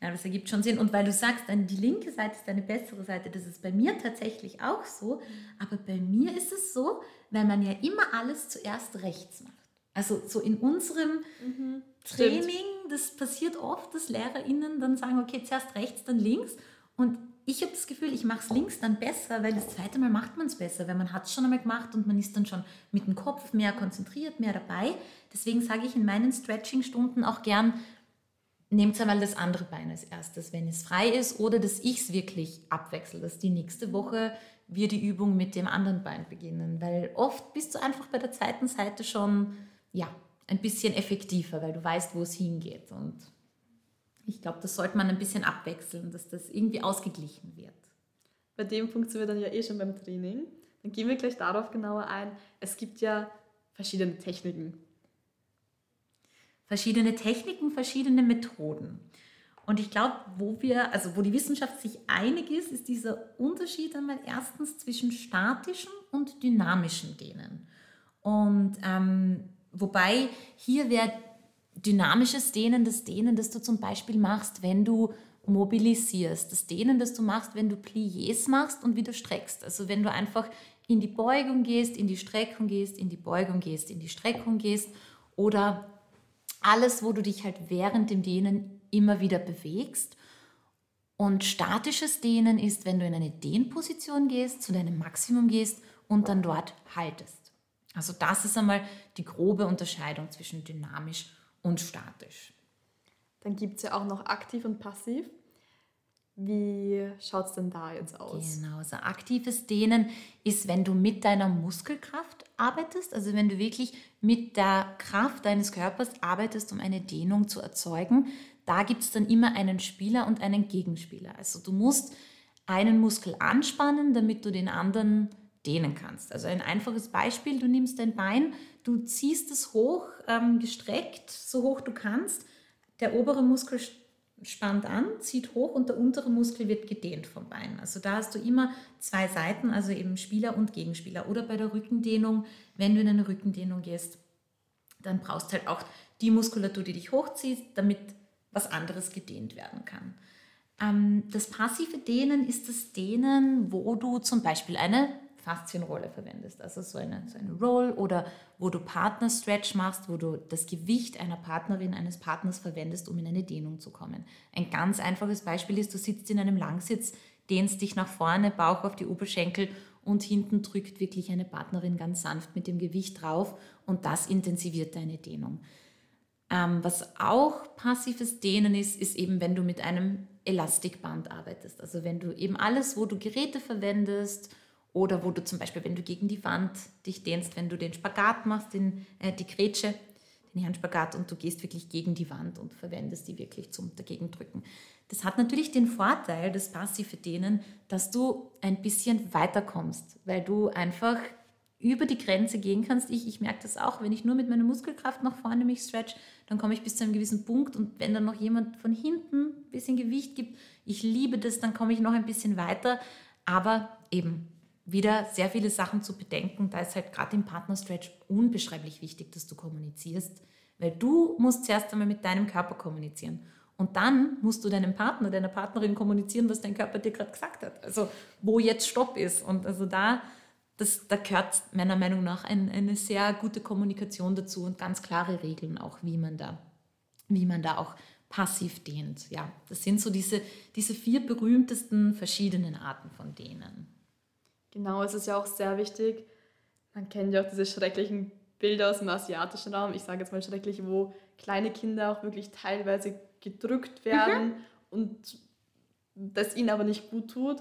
Ja, das ergibt schon Sinn. Und weil du sagst, die linke Seite ist deine bessere Seite, das ist bei mir tatsächlich auch so. Aber bei mir ist es so, weil man ja immer alles zuerst rechts macht. Also so in unserem mhm, Training, stimmt. das passiert oft, dass LehrerInnen dann sagen, okay, zuerst rechts, dann links. Und ich habe das Gefühl, ich mache es links dann besser, weil das zweite Mal macht man es besser, weil man hat es schon einmal gemacht und man ist dann schon mit dem Kopf mehr konzentriert, mehr dabei. Deswegen sage ich in meinen Stretching-Stunden auch gern, nehmt einmal das andere Bein als erstes, wenn es frei ist, oder dass ich es wirklich abwechsle, dass die nächste Woche wir die Übung mit dem anderen Bein beginnen, weil oft bist du einfach bei der zweiten Seite schon ja, ein bisschen effektiver, weil du weißt, wo es hingeht. Und ich glaube, das sollte man ein bisschen abwechseln, dass das irgendwie ausgeglichen wird. Bei dem Punkt sind wir dann ja eh schon beim Training. Dann gehen wir gleich darauf genauer ein. Es gibt ja verschiedene Techniken. Verschiedene Techniken, verschiedene Methoden. Und ich glaube, wo wir, also wo die Wissenschaft sich einig ist, ist dieser Unterschied einmal erstens zwischen statischen und dynamischen Genen. Und ähm, Wobei hier wäre dynamisches Dehnen das Dehnen, das du zum Beispiel machst, wenn du mobilisierst. Das Dehnen, das du machst, wenn du Pliés machst und wieder streckst. Also wenn du einfach in die Beugung gehst, in die Streckung gehst, in die Beugung gehst, in die Streckung gehst oder alles, wo du dich halt während dem Dehnen immer wieder bewegst. Und statisches Dehnen ist, wenn du in eine Dehnposition gehst, zu deinem Maximum gehst und dann dort haltest. Also das ist einmal die grobe Unterscheidung zwischen dynamisch und statisch. Dann gibt es ja auch noch aktiv und passiv. Wie schaut es denn da jetzt aus? Genau, so aktives Dehnen ist, wenn du mit deiner Muskelkraft arbeitest, also wenn du wirklich mit der Kraft deines Körpers arbeitest, um eine Dehnung zu erzeugen. Da gibt es dann immer einen Spieler und einen Gegenspieler. Also du musst einen Muskel anspannen, damit du den anderen dehnen kannst. Also ein einfaches Beispiel, du nimmst dein Bein, du ziehst es hoch, ähm, gestreckt, so hoch du kannst. Der obere Muskel spannt an, zieht hoch und der untere Muskel wird gedehnt vom Bein. Also da hast du immer zwei Seiten, also eben Spieler und Gegenspieler. Oder bei der Rückendehnung, wenn du in eine Rückendehnung gehst, dann brauchst halt auch die Muskulatur, die dich hochzieht, damit was anderes gedehnt werden kann. Ähm, das passive Dehnen ist das Dehnen, wo du zum Beispiel eine Faszienrolle verwendest. Also so eine, so eine Roll oder wo du Partner-Stretch machst, wo du das Gewicht einer Partnerin, eines Partners verwendest, um in eine Dehnung zu kommen. Ein ganz einfaches Beispiel ist, du sitzt in einem Langsitz, dehnst dich nach vorne, Bauch auf die Oberschenkel und hinten drückt wirklich eine Partnerin ganz sanft mit dem Gewicht drauf und das intensiviert deine Dehnung. Ähm, was auch passives Dehnen ist, ist eben, wenn du mit einem Elastikband arbeitest. Also wenn du eben alles, wo du Geräte verwendest oder wo du zum Beispiel, wenn du gegen die Wand dich dehnst, wenn du den Spagat machst, den, äh, die Grätsche, den Herrenspagat und du gehst wirklich gegen die Wand und verwendest die wirklich zum Dagegendrücken. Das hat natürlich den Vorteil, das passive Dehnen, dass du ein bisschen weiterkommst, weil du einfach über die Grenze gehen kannst. Ich, ich merke das auch, wenn ich nur mit meiner Muskelkraft nach vorne mich stretch, dann komme ich bis zu einem gewissen Punkt und wenn dann noch jemand von hinten ein bisschen Gewicht gibt, ich liebe das, dann komme ich noch ein bisschen weiter. Aber eben wieder sehr viele Sachen zu bedenken. Da ist halt gerade im Partnerstretch unbeschreiblich wichtig, dass du kommunizierst, weil du musst zuerst einmal mit deinem Körper kommunizieren. Und dann musst du deinem Partner, deiner Partnerin kommunizieren, was dein Körper dir gerade gesagt hat. Also wo jetzt Stopp ist. Und also da, das, da gehört meiner Meinung nach ein, eine sehr gute Kommunikation dazu und ganz klare Regeln auch, wie man da, wie man da auch passiv dehnt. Ja, das sind so diese, diese vier berühmtesten verschiedenen Arten von Dehnen. Genau, es ist ja auch sehr wichtig. Man kennt ja auch diese schrecklichen Bilder aus dem asiatischen Raum. Ich sage jetzt mal schrecklich, wo kleine Kinder auch wirklich teilweise gedrückt werden mhm. und das ihnen aber nicht gut tut.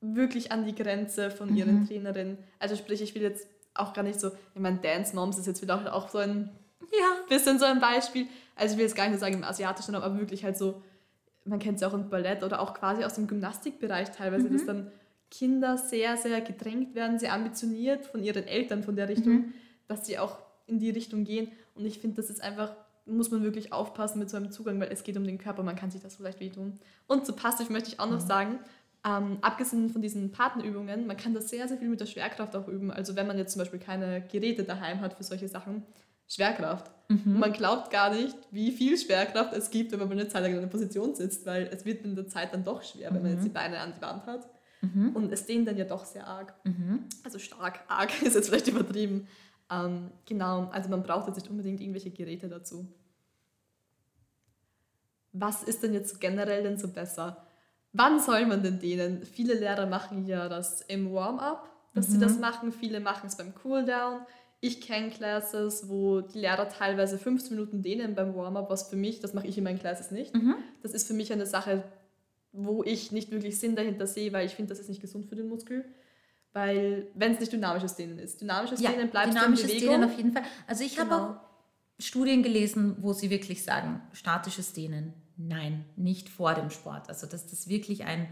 Wirklich an die Grenze von ihren mhm. Trainerinnen. Also sprich, ich will jetzt auch gar nicht so, ich meine, Dance Moms ist jetzt wieder auch so ein ja. bisschen so ein Beispiel. Also ich will jetzt gar nicht nur sagen im asiatischen Raum, aber wirklich halt so, man kennt es ja auch im Ballett oder auch quasi aus dem Gymnastikbereich teilweise, mhm. dass dann Kinder sehr, sehr gedrängt werden, sehr ambitioniert von ihren Eltern von der Richtung, mhm. dass sie auch in die Richtung gehen. Und ich finde, das ist einfach, muss man wirklich aufpassen mit so einem Zugang, weil es geht um den Körper, man kann sich das vielleicht wehtun. Und zu passiv möchte ich auch noch mhm. sagen, ähm, abgesehen von diesen Partnerübungen, man kann das sehr, sehr viel mit der Schwerkraft auch üben. Also wenn man jetzt zum Beispiel keine Geräte daheim hat für solche Sachen, Schwerkraft. Mhm. man glaubt gar nicht, wie viel Schwerkraft es gibt, wenn man eine Zeit lang in einer Position sitzt, weil es wird in der Zeit dann doch schwer, wenn man jetzt mhm. die Beine an die Wand hat. Mhm. Und es dehnt dann ja doch sehr arg. Mhm. Also stark, arg ist jetzt vielleicht übertrieben. Ähm, genau, also man braucht jetzt nicht unbedingt irgendwelche Geräte dazu. Was ist denn jetzt generell denn so besser? Wann soll man denn dehnen? Viele Lehrer machen ja das im Warm-up, dass mhm. sie das machen. Viele machen es beim Cooldown. Ich kenne Classes, wo die Lehrer teilweise 15 Minuten dehnen beim Warm-up, was für mich, das mache ich in meinen Classes nicht. Mhm. Das ist für mich eine Sache, wo ich nicht wirklich Sinn dahinter sehe, weil ich finde, das ist nicht gesund für den Muskel. Weil, wenn es nicht dynamisches Dehnen ist. Dynamisches ja, Dehnen bleibt dynamisches in Bewegung. Dehnen auf jeden Fall. Also ich genau. habe auch Studien gelesen, wo sie wirklich sagen, statisches Dehnen, nein, nicht vor dem Sport. Also dass das wirklich ein,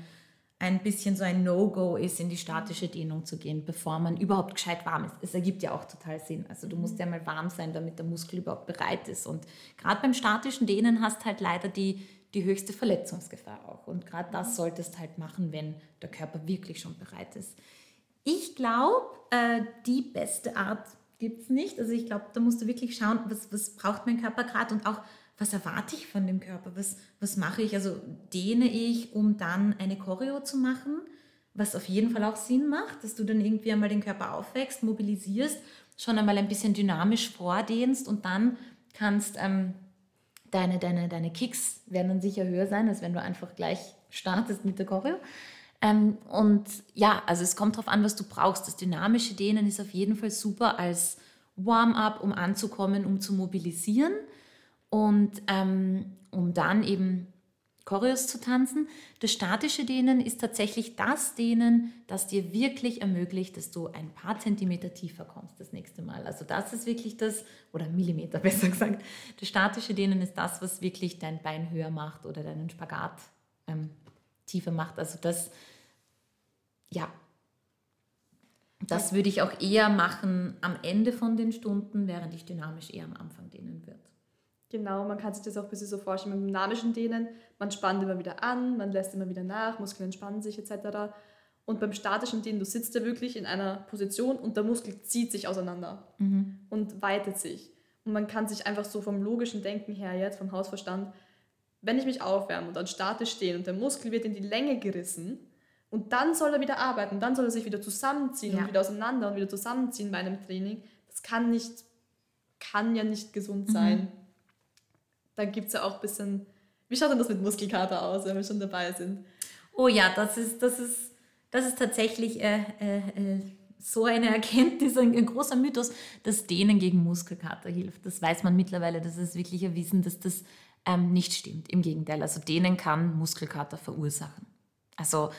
ein bisschen so ein No-Go ist, in die statische Dehnung zu gehen, bevor man überhaupt gescheit warm ist. Es ergibt ja auch total Sinn. Also du musst mhm. ja mal warm sein, damit der Muskel überhaupt bereit ist. Und gerade beim statischen Dehnen hast halt leider die die höchste Verletzungsgefahr auch. Und gerade das solltest du halt machen, wenn der Körper wirklich schon bereit ist. Ich glaube, äh, die beste Art gibt es nicht. Also ich glaube, da musst du wirklich schauen, was, was braucht mein Körper gerade und auch, was erwarte ich von dem Körper? Was, was mache ich? Also dehne ich, um dann eine Choreo zu machen, was auf jeden Fall auch Sinn macht, dass du dann irgendwie einmal den Körper aufwächst, mobilisierst, schon einmal ein bisschen dynamisch vordehnst und dann kannst ähm, deine, deine, deine Kicks werden dann sicher höher sein, als wenn du einfach gleich startest mit der Choreo. Ähm, und ja, also es kommt darauf an, was du brauchst. Das dynamische Dehnen ist auf jeden Fall super als Warm-up, um anzukommen, um zu mobilisieren und ähm, um dann eben Choreos zu tanzen. Das statische Dehnen ist tatsächlich das Dehnen, das dir wirklich ermöglicht, dass du ein paar Zentimeter tiefer kommst das nächste Mal. Also das ist wirklich das, oder Millimeter besser gesagt. Das statische Dehnen ist das, was wirklich dein Bein höher macht oder deinen Spagat ähm, tiefer macht. Also das, ja, das würde ich auch eher machen am Ende von den Stunden, während ich dynamisch eher am Anfang dehnen würde. Genau, man kann sich das auch ein bisschen so vorstellen mit dem dynamischen Dehnen. Man spannt immer wieder an, man lässt immer wieder nach, Muskeln entspannen sich etc. Und beim statischen Dehnen, du sitzt ja wirklich in einer Position und der Muskel zieht sich auseinander mhm. und weitet sich. Und man kann sich einfach so vom logischen Denken her jetzt, vom Hausverstand, wenn ich mich aufwärme und dann statisch stehe und der Muskel wird in die Länge gerissen und dann soll er wieder arbeiten, dann soll er sich wieder zusammenziehen ja. und wieder auseinander und wieder zusammenziehen bei einem Training, das kann nicht, kann ja nicht gesund mhm. sein. Mhm. Da gibt es ja auch ein bisschen, wie schaut denn das mit Muskelkater aus, wenn wir schon dabei sind? Oh ja, das ist, das ist, das ist tatsächlich äh, äh, äh so eine Erkenntnis, ein, ein, großer Mythos, dass Dehnen gegen Muskelkater hilft. Das weiß man mittlerweile, das ist wirklich erwiesen, dass das ähm, nicht stimmt. Im Gegenteil, also Dehnen kann Muskelkater verursachen. Also,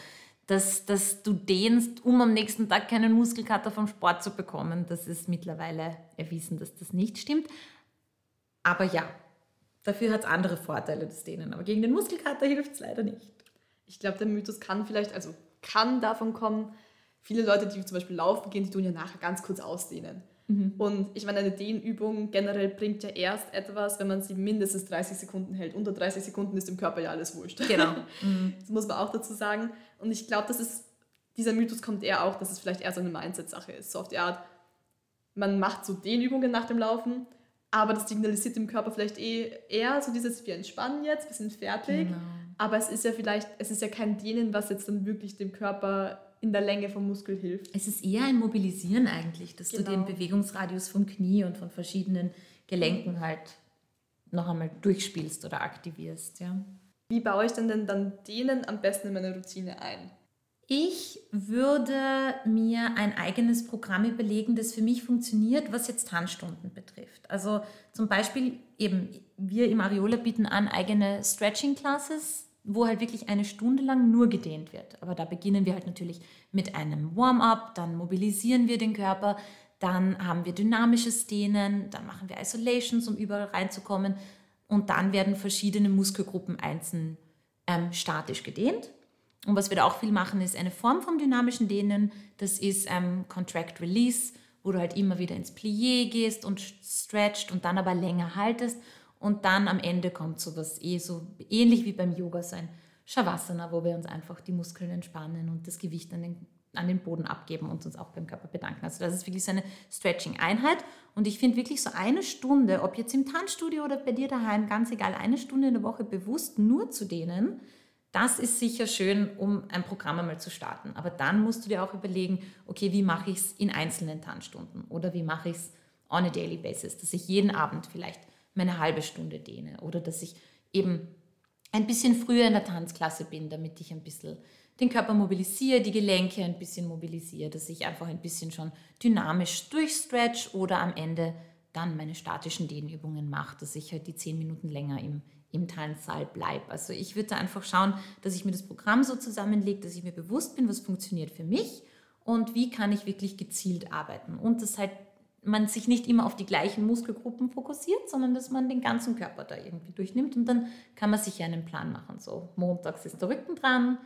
dass, dass du dehnst, um am nächsten Tag keinen Muskelkater vom Sport zu bekommen, das ist mittlerweile erwiesen, dass das nicht stimmt. Aber ja, dafür hat es andere Vorteile, das Dehnen. Aber gegen den Muskelkater hilft es leider nicht. Ich glaube, der Mythos kann vielleicht, also kann davon kommen, viele Leute, die zum Beispiel laufen gehen, die tun ja nachher ganz kurz ausdehnen. Mhm. Und ich meine, eine Dehnübung generell bringt ja erst etwas, wenn man sie mindestens 30 Sekunden hält. Unter 30 Sekunden ist dem Körper ja alles wurscht. Genau. Mhm. Das muss man auch dazu sagen. Und ich glaube, dass es, dieser Mythos kommt eher auch, dass es vielleicht eher so eine Mindset-Sache ist. So auf die Art, man macht so Dehnübungen nach dem Laufen, aber das signalisiert dem Körper vielleicht eh eher so dieses, wir entspannen jetzt, wir sind fertig. Genau. Aber es ist ja vielleicht, es ist ja kein Dehnen, was jetzt dann wirklich dem Körper in der Länge vom Muskel hilft. Es ist eher ein Mobilisieren eigentlich, dass genau. du den Bewegungsradius vom Knie und von verschiedenen Gelenken halt noch einmal durchspielst oder aktivierst. Ja. Wie baue ich denn, denn dann Dehnen am besten in meine Routine ein? Ich würde mir ein eigenes Programm überlegen, das für mich funktioniert, was jetzt Tanzstunden betrifft. Also zum Beispiel eben, wir im Areola bieten an eigene Stretching-Classes, wo halt wirklich eine Stunde lang nur gedehnt wird. Aber da beginnen wir halt natürlich mit einem Warm-up, dann mobilisieren wir den Körper, dann haben wir dynamisches Dehnen, dann machen wir Isolations, um überall reinzukommen und dann werden verschiedene Muskelgruppen einzeln ähm, statisch gedehnt. Und was wir da auch viel machen, ist eine Form vom dynamischen Dehnen. Das ist ähm, Contract Release, wo du halt immer wieder ins Plié gehst und stretcht und dann aber länger haltest. Und dann am Ende kommt sowas eh so ähnlich wie beim Yoga, so ein Shavasana, wo wir uns einfach die Muskeln entspannen und das Gewicht an den, an den Boden abgeben und uns auch beim Körper bedanken. Also das ist wirklich so eine Stretching-Einheit. Und ich finde wirklich so eine Stunde, ob jetzt im Tanzstudio oder bei dir daheim, ganz egal, eine Stunde in der Woche bewusst nur zu dehnen, das ist sicher schön, um ein Programm einmal zu starten. Aber dann musst du dir auch überlegen, okay, wie mache ich es in einzelnen Tanzstunden oder wie mache ich es on a daily basis, dass ich jeden Abend vielleicht meine halbe Stunde dehne oder dass ich eben ein bisschen früher in der Tanzklasse bin, damit ich ein bisschen den Körper mobilisiere, die Gelenke ein bisschen mobilisiere, dass ich einfach ein bisschen schon dynamisch durchstretch oder am Ende dann meine statischen Dehnübungen mache, dass ich halt die zehn Minuten länger im, im Tanzsaal bleibe. Also ich würde einfach schauen, dass ich mir das Programm so zusammenlege, dass ich mir bewusst bin, was funktioniert für mich und wie kann ich wirklich gezielt arbeiten. Und dass halt man sich nicht immer auf die gleichen Muskelgruppen fokussiert, sondern dass man den ganzen Körper da irgendwie durchnimmt und dann kann man sich ja einen Plan machen. So montags ist der Rücken dran,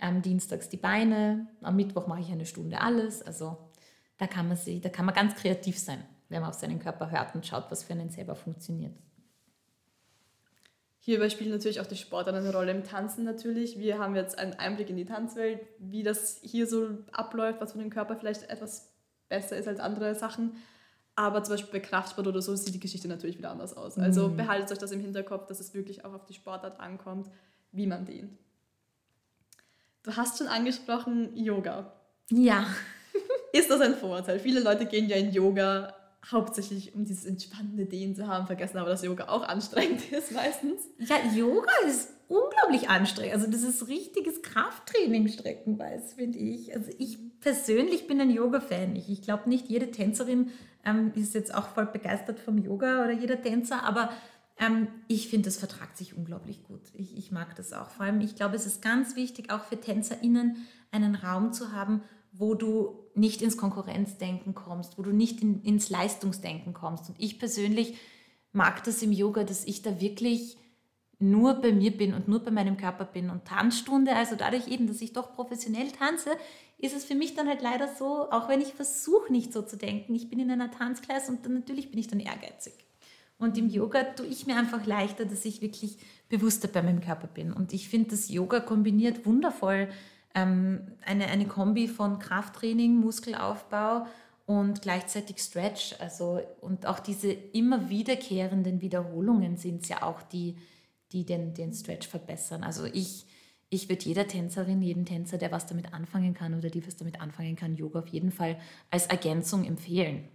am Dienstags die Beine, am Mittwoch mache ich eine Stunde alles. Also da kann man, sich, da kann man ganz kreativ sein, wenn man auf seinen Körper hört und schaut, was für einen selber funktioniert. Hierbei spielt natürlich auch die Sportart eine Rolle im Tanzen natürlich. Wir haben jetzt einen Einblick in die Tanzwelt, wie das hier so abläuft, was für den Körper vielleicht etwas besser ist als andere Sachen. Aber zum Beispiel bei Kraftsport oder so sieht die Geschichte natürlich wieder anders aus. Also mhm. behaltet euch das im Hinterkopf, dass es wirklich auch auf die Sportart ankommt, wie man dehnt. Du hast schon angesprochen Yoga. Ja. Ist das ein Vorurteil? Viele Leute gehen ja in Yoga hauptsächlich um dieses entspannende Dehnen zu haben, vergessen aber, dass Yoga auch anstrengend ist meistens. Ja, Yoga ist unglaublich anstrengend. Also das ist richtiges Krafttraining streckenweise, finde ich. Also ich persönlich bin ein Yoga-Fan. Ich, ich glaube nicht, jede Tänzerin ähm, ist jetzt auch voll begeistert vom Yoga oder jeder Tänzer, aber Ähm, ich finde, das vertragt sich unglaublich gut. Ich, ich mag das auch. Vor allem, ich glaube, es ist ganz wichtig, auch für TänzerInnen einen Raum zu haben, wo du nicht ins Konkurrenzdenken kommst, wo du nicht in, ins Leistungsdenken kommst. Und ich persönlich mag das im Yoga, dass ich da wirklich nur bei mir bin und nur bei meinem Körper bin. Und Tanzstunde, also dadurch eben, dass ich doch professionell tanze, ist es für mich dann halt leider so, auch wenn ich versuche nicht so zu denken, ich bin in einer Tanzklasse und dann natürlich bin ich dann ehrgeizig. Und im Yoga tue ich mir einfach leichter, dass ich wirklich bewusster bei meinem Körper bin. Und ich finde, das Yoga kombiniert wundervoll ähm, eine, eine Kombi von Krafttraining, Muskelaufbau und gleichzeitig Stretch. Also, und auch diese immer wiederkehrenden Wiederholungen sind es ja auch, die, die den, den Stretch verbessern. Also ich, ich würde jeder Tänzerin, jeden Tänzer, der was damit anfangen kann oder die was damit anfangen kann, Yoga auf jeden Fall als Ergänzung empfehlen.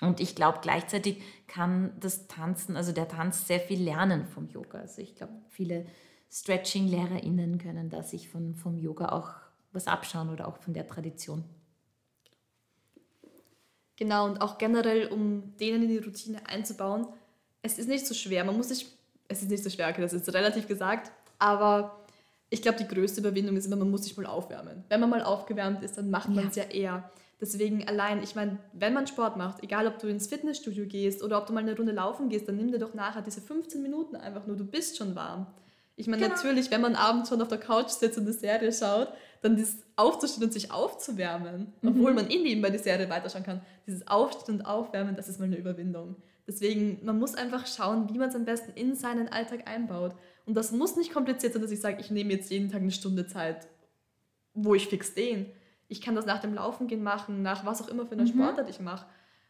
Und ich glaube, gleichzeitig kann das Tanzen, also der Tanz sehr viel lernen vom Yoga. Also ich glaube, viele Stretching-LehrerInnen können da sich von, vom Yoga auch was abschauen oder auch von der Tradition. Genau, und auch generell, um denen in die Routine einzubauen, es ist nicht so schwer. Man muss sich, es ist nicht so schwer, okay, das ist relativ gesagt, aber ich glaube, die größte Überwindung ist immer, man muss sich mal aufwärmen. Wenn man mal aufgewärmt ist, dann macht man es ja. ja eher. Deswegen allein, ich meine, wenn man Sport macht, egal ob du ins Fitnessstudio gehst oder ob du mal eine Runde laufen gehst, dann nimm dir doch nachher diese 15 Minuten einfach nur, du bist schon warm. Ich meine, genau. natürlich, wenn man abends schon auf der Couch sitzt und eine Serie schaut, dann dieses Aufzustehen und sich aufzuwärmen, mhm. obwohl man eh nebenbei die Serie weiterschauen kann, dieses Aufstehen und Aufwärmen, das ist mal eine Überwindung. Deswegen, man muss einfach schauen, wie man es am besten in seinen Alltag einbaut. Und das muss nicht kompliziert sein, dass ich sage, ich nehme jetzt jeden Tag eine Stunde Zeit, wo ich fix den. Ich kann das nach dem Laufen gehen machen, nach was auch immer für eine mhm. Sportart ich mache.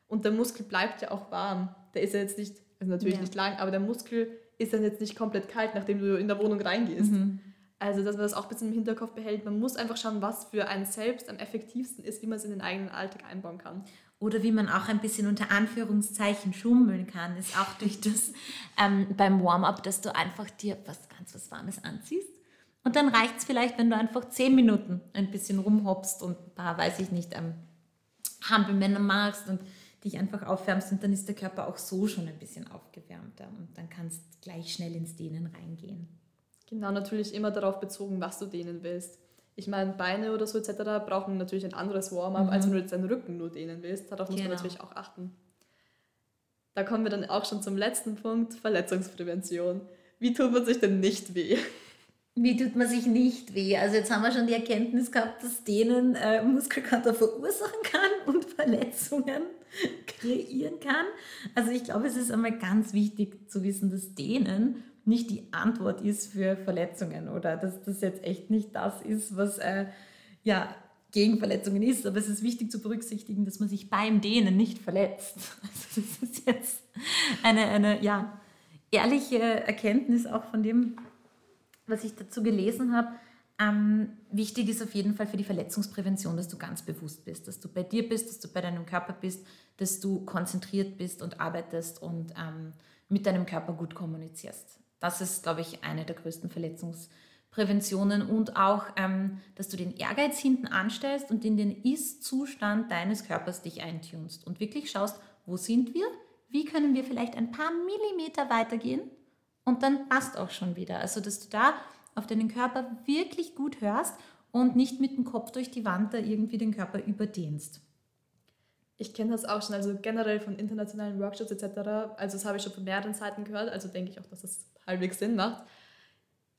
Und der Muskel bleibt ja auch warm. Der ist ja jetzt nicht, also natürlich ja. nicht lang, aber der Muskel ist dann jetzt nicht komplett kalt, nachdem du in der Wohnung reingehst. Mhm. Also, dass man das auch ein bisschen im Hinterkopf behält. Man muss einfach schauen, was für einen selbst am effektivsten ist, wie man es in den eigenen Alltag einbauen kann. Oder wie man auch ein bisschen unter Anführungszeichen schummeln kann, ist auch durch das ähm, beim Warm-up, dass du einfach dir was ganz was Warmes anziehst. Und dann reicht es vielleicht, wenn du einfach zehn Minuten ein bisschen rumhoppst und ein paar, weiß ich nicht, ähm, Hampelmänner machst und dich einfach aufwärmst und dann ist der Körper auch so schon ein bisschen aufgewärmter und dann kannst gleich schnell ins Dehnen reingehen. Genau, natürlich immer darauf bezogen, was du dehnen willst. Ich meine, Beine oder so etc. brauchen natürlich ein anderes Warm-up, mhm. als wenn du jetzt deinen Rücken nur dehnen willst. Darauf muss genau. man natürlich auch achten. Da kommen wir dann auch schon zum letzten Punkt, Verletzungsprävention. Wie tut man sich denn nicht weh? Wie tut man sich nicht weh? Also jetzt haben wir schon die Erkenntnis gehabt, dass Dehnen äh, Muskelkater verursachen kann und Verletzungen kreieren kann. Also ich glaube, es ist einmal ganz wichtig zu wissen, dass Dehnen nicht die Antwort ist für Verletzungen oder dass das jetzt echt nicht das ist, was äh, ja, gegen Verletzungen ist. Aber es ist wichtig zu berücksichtigen, dass man sich beim Dehnen nicht verletzt. Also das ist jetzt eine, eine ja, ehrliche Erkenntnis auch von dem, was ich dazu gelesen habe. Ähm, wichtig ist auf jeden Fall für die Verletzungsprävention, dass du ganz bewusst bist, dass du bei dir bist, dass du bei deinem Körper bist, dass du konzentriert bist und arbeitest und ähm, mit deinem Körper gut kommunizierst. Das ist, glaube ich, eine der größten Verletzungspräventionen und auch, ähm, dass du den Ehrgeiz hinten anstellst und in den Ist-Zustand deines Körpers dich eintunst und wirklich schaust, wo sind wir, wie können wir vielleicht ein paar Millimeter weitergehen und dann passt auch schon wieder. Also, dass du da auf deinen Körper wirklich gut hörst und nicht mit dem Kopf durch die Wand da irgendwie den Körper überdehnst. Ich kenne das auch schon, also generell von internationalen Workshops etc. Also das habe ich schon von mehreren Seiten gehört, also denke ich auch, dass das halbwegs Sinn macht.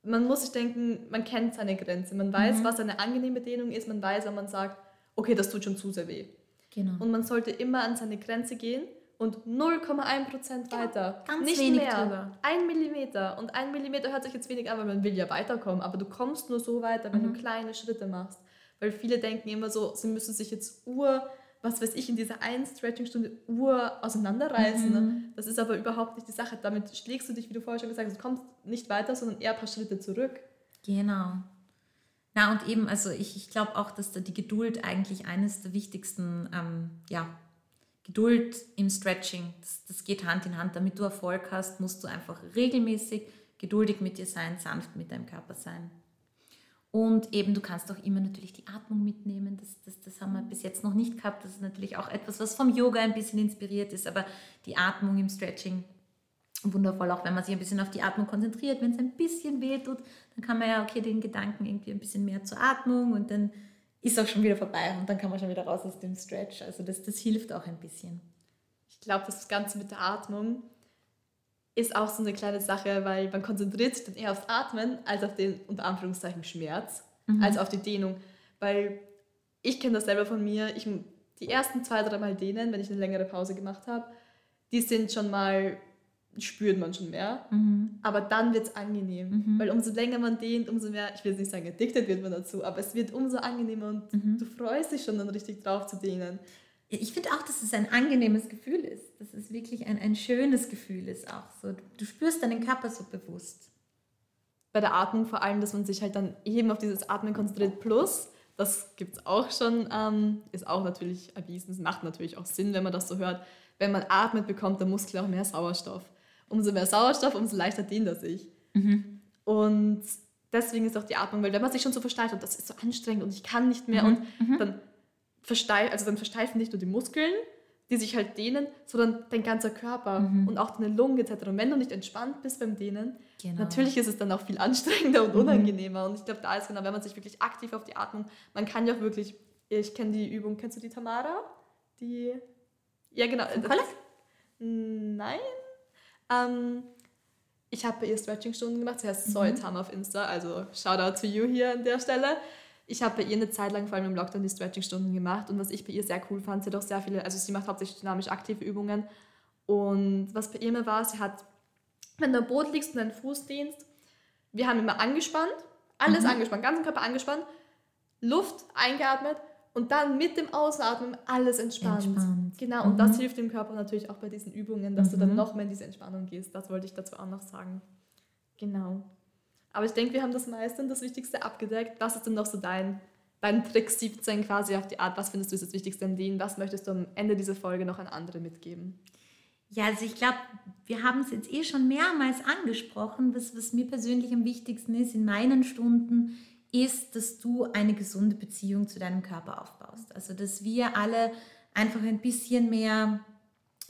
Man muss sich denken, man kennt seine Grenze, man weiß, mhm. was eine angenehme Dehnung ist, man weiß, wenn man sagt, okay, das tut schon zu sehr weh. Genau. Und man sollte immer an seine Grenze gehen und 0,1 Prozent weiter. Ja, ganz Nicht wenig mehr. Drüber. Ein Millimeter. Und ein Millimeter hört sich jetzt wenig an, weil man will ja weiterkommen. Aber du kommst nur so weiter, wenn mhm. du kleine Schritte machst. Weil viele denken immer so, sie müssen sich jetzt ur, was weiß ich, in dieser einen Stretching-Stunde ur auseinanderreißen. Mhm. Das ist aber überhaupt nicht die Sache. Damit schlägst du dich, wie du vorher schon gesagt hast, du kommst nicht weiter, sondern eher ein paar Schritte zurück. Genau. Na und eben, also ich, ich glaube auch, dass da die Geduld eigentlich eines der wichtigsten ähm, ja, Geduld im Stretching, das, das geht Hand in Hand. Damit du Erfolg hast, musst du einfach regelmäßig geduldig mit dir sein, sanft mit deinem Körper sein. Und eben, du kannst auch immer natürlich die Atmung mitnehmen. Das, das, das haben wir bis jetzt noch nicht gehabt. Das ist natürlich auch etwas, was vom Yoga ein bisschen inspiriert ist. Aber die Atmung im Stretching wundervoll, auch wenn man sich ein bisschen auf die Atmung konzentriert. Wenn es ein bisschen weh tut, dann kann man ja, okay, den Gedanken irgendwie ein bisschen mehr zur Atmung und dann ist auch schon wieder vorbei und dann kann man schon wieder raus aus dem Stretch. Also das, das hilft auch ein bisschen. Ich glaube, das Ganze mit der Atmung ist auch so eine kleine Sache, weil man konzentriert sich dann eher aufs Atmen als auf den unter Anführungszeichen Schmerz, mhm. als auf die Dehnung. Weil ich kenne das selber von mir. Ich, die ersten zwei, drei Mal dehnen, wenn ich eine längere Pause gemacht habe, die sind schon mal spürt man schon mehr. Mhm. Aber dann wird es angenehm. Mhm. Weil umso länger man dehnt, umso mehr, ich will jetzt nicht sagen, addicted wird man dazu, aber es wird umso angenehmer und mhm. du freust dich schon dann richtig drauf zu dehnen. Ich finde auch, dass es ein angenehmes Gefühl ist. Dass es wirklich ein, ein schönes Gefühl ist auch so. Du spürst deinen Körper so bewusst. Bei der Atmung vor allem, dass man sich halt dann eben auf dieses Atmen konzentriert. Plus, das gibt es auch schon, ähm, ist auch natürlich erwiesen. Es macht natürlich auch Sinn, wenn man das so hört. Wenn man atmet, bekommt der Muskel auch mehr Sauerstoff umso mehr Sauerstoff, umso leichter dehnt er sich. Mhm. Und deswegen ist auch die Atmung, weil wenn man sich schon so versteift und das ist so anstrengend und ich kann nicht mehr mhm. und mhm. dann, versteif, also dann versteifen nicht nur die Muskeln, die sich halt dehnen, sondern dein ganzer Körper mhm. und auch deine Lungen etc. Und wenn du nicht entspannt bist beim Dehnen, genau. natürlich ist es dann auch viel anstrengender und mhm. unangenehmer. Und ich glaube, da ist genau, wenn man sich wirklich aktiv auf die Atmung, man kann ja auch wirklich, ich kenne die Übung, kennst du die Tamara? Die, ja genau. Das, nein, ähm, ich habe bei ihr Stretching-Stunden gemacht. Sie heißt mhm. Soitam auf Insta, also Shoutout to you hier an der Stelle. Ich habe bei ihr eine Zeit lang, vor allem im Lockdown, die Stretching-Stunden gemacht. Und was ich bei ihr sehr cool fand, sie hat auch sehr viele, also sie macht hauptsächlich dynamisch aktive Übungen. Und was bei ihr immer war, sie hat, wenn du am Boot liegst und deinen Fuß dehnst, wir haben immer angespannt, alles mhm. angespannt, ganzen Körper angespannt, Luft eingeatmet und dann mit dem Ausatmen alles entspannt. entspannt. Genau, und mhm. das hilft dem Körper natürlich auch bei diesen Übungen, dass mhm. du dann mhm. noch mehr in diese Entspannung gehst. Das wollte ich dazu auch noch sagen. Genau. Aber ich denke, wir haben das meiste und das Wichtigste abgedeckt. Was ist denn noch so dein, dein Trick 17 quasi auf die Art? Was findest du ist das Wichtigste an denen? Was möchtest du am Ende dieser Folge noch an andere mitgeben? Ja, also ich glaube, wir haben es jetzt eh schon mehrmals angesprochen. Was, was mir persönlich am wichtigsten ist in meinen Stunden, ist, dass du eine gesunde Beziehung zu deinem Körper aufbaust. Also dass wir alle einfach ein bisschen mehr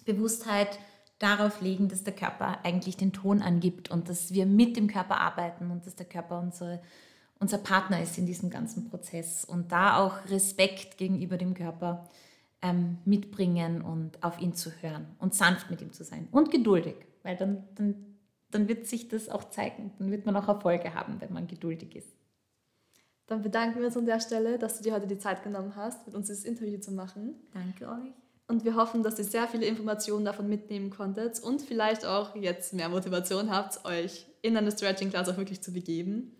Bewusstheit darauf legen, dass der Körper eigentlich den Ton angibt und dass wir mit dem Körper arbeiten und dass der Körper unsere, unser Partner ist in diesem ganzen Prozess und da auch Respekt gegenüber dem Körper ähm, mitbringen und auf ihn zu hören und sanft mit ihm zu sein und geduldig, weil dann, dann, dann wird sich das auch zeigen, dann wird man auch Erfolge haben, wenn man geduldig ist. Dann bedanken wir uns an der Stelle, dass du dir heute die Zeit genommen hast, mit uns dieses Interview zu machen. Danke euch. Und wir hoffen, dass ihr sehr viele Informationen davon mitnehmen konntet und vielleicht auch jetzt mehr Motivation habt, euch in eine Stretching Class auch wirklich zu begeben.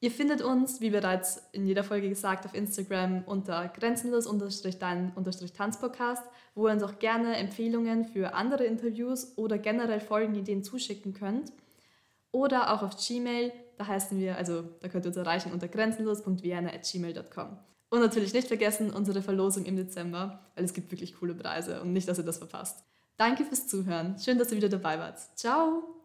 Ihr findet uns, wie bereits in jeder Folge gesagt, auf Instagram unter grenzenlos-dein-tanzpodcast, wo ihr uns auch gerne Empfehlungen für andere Interviews oder generell Folgenideen zuschicken könnt. Oder auch auf Gmail da heißen wir, also da könnt ihr uns erreichen unter grenzenlos.vienna.gmail.com. Und natürlich nicht vergessen unsere Verlosung im Dezember, weil es gibt wirklich coole Preise und nicht, dass ihr das verpasst. Danke fürs Zuhören. Schön, dass ihr wieder dabei wart. Ciao!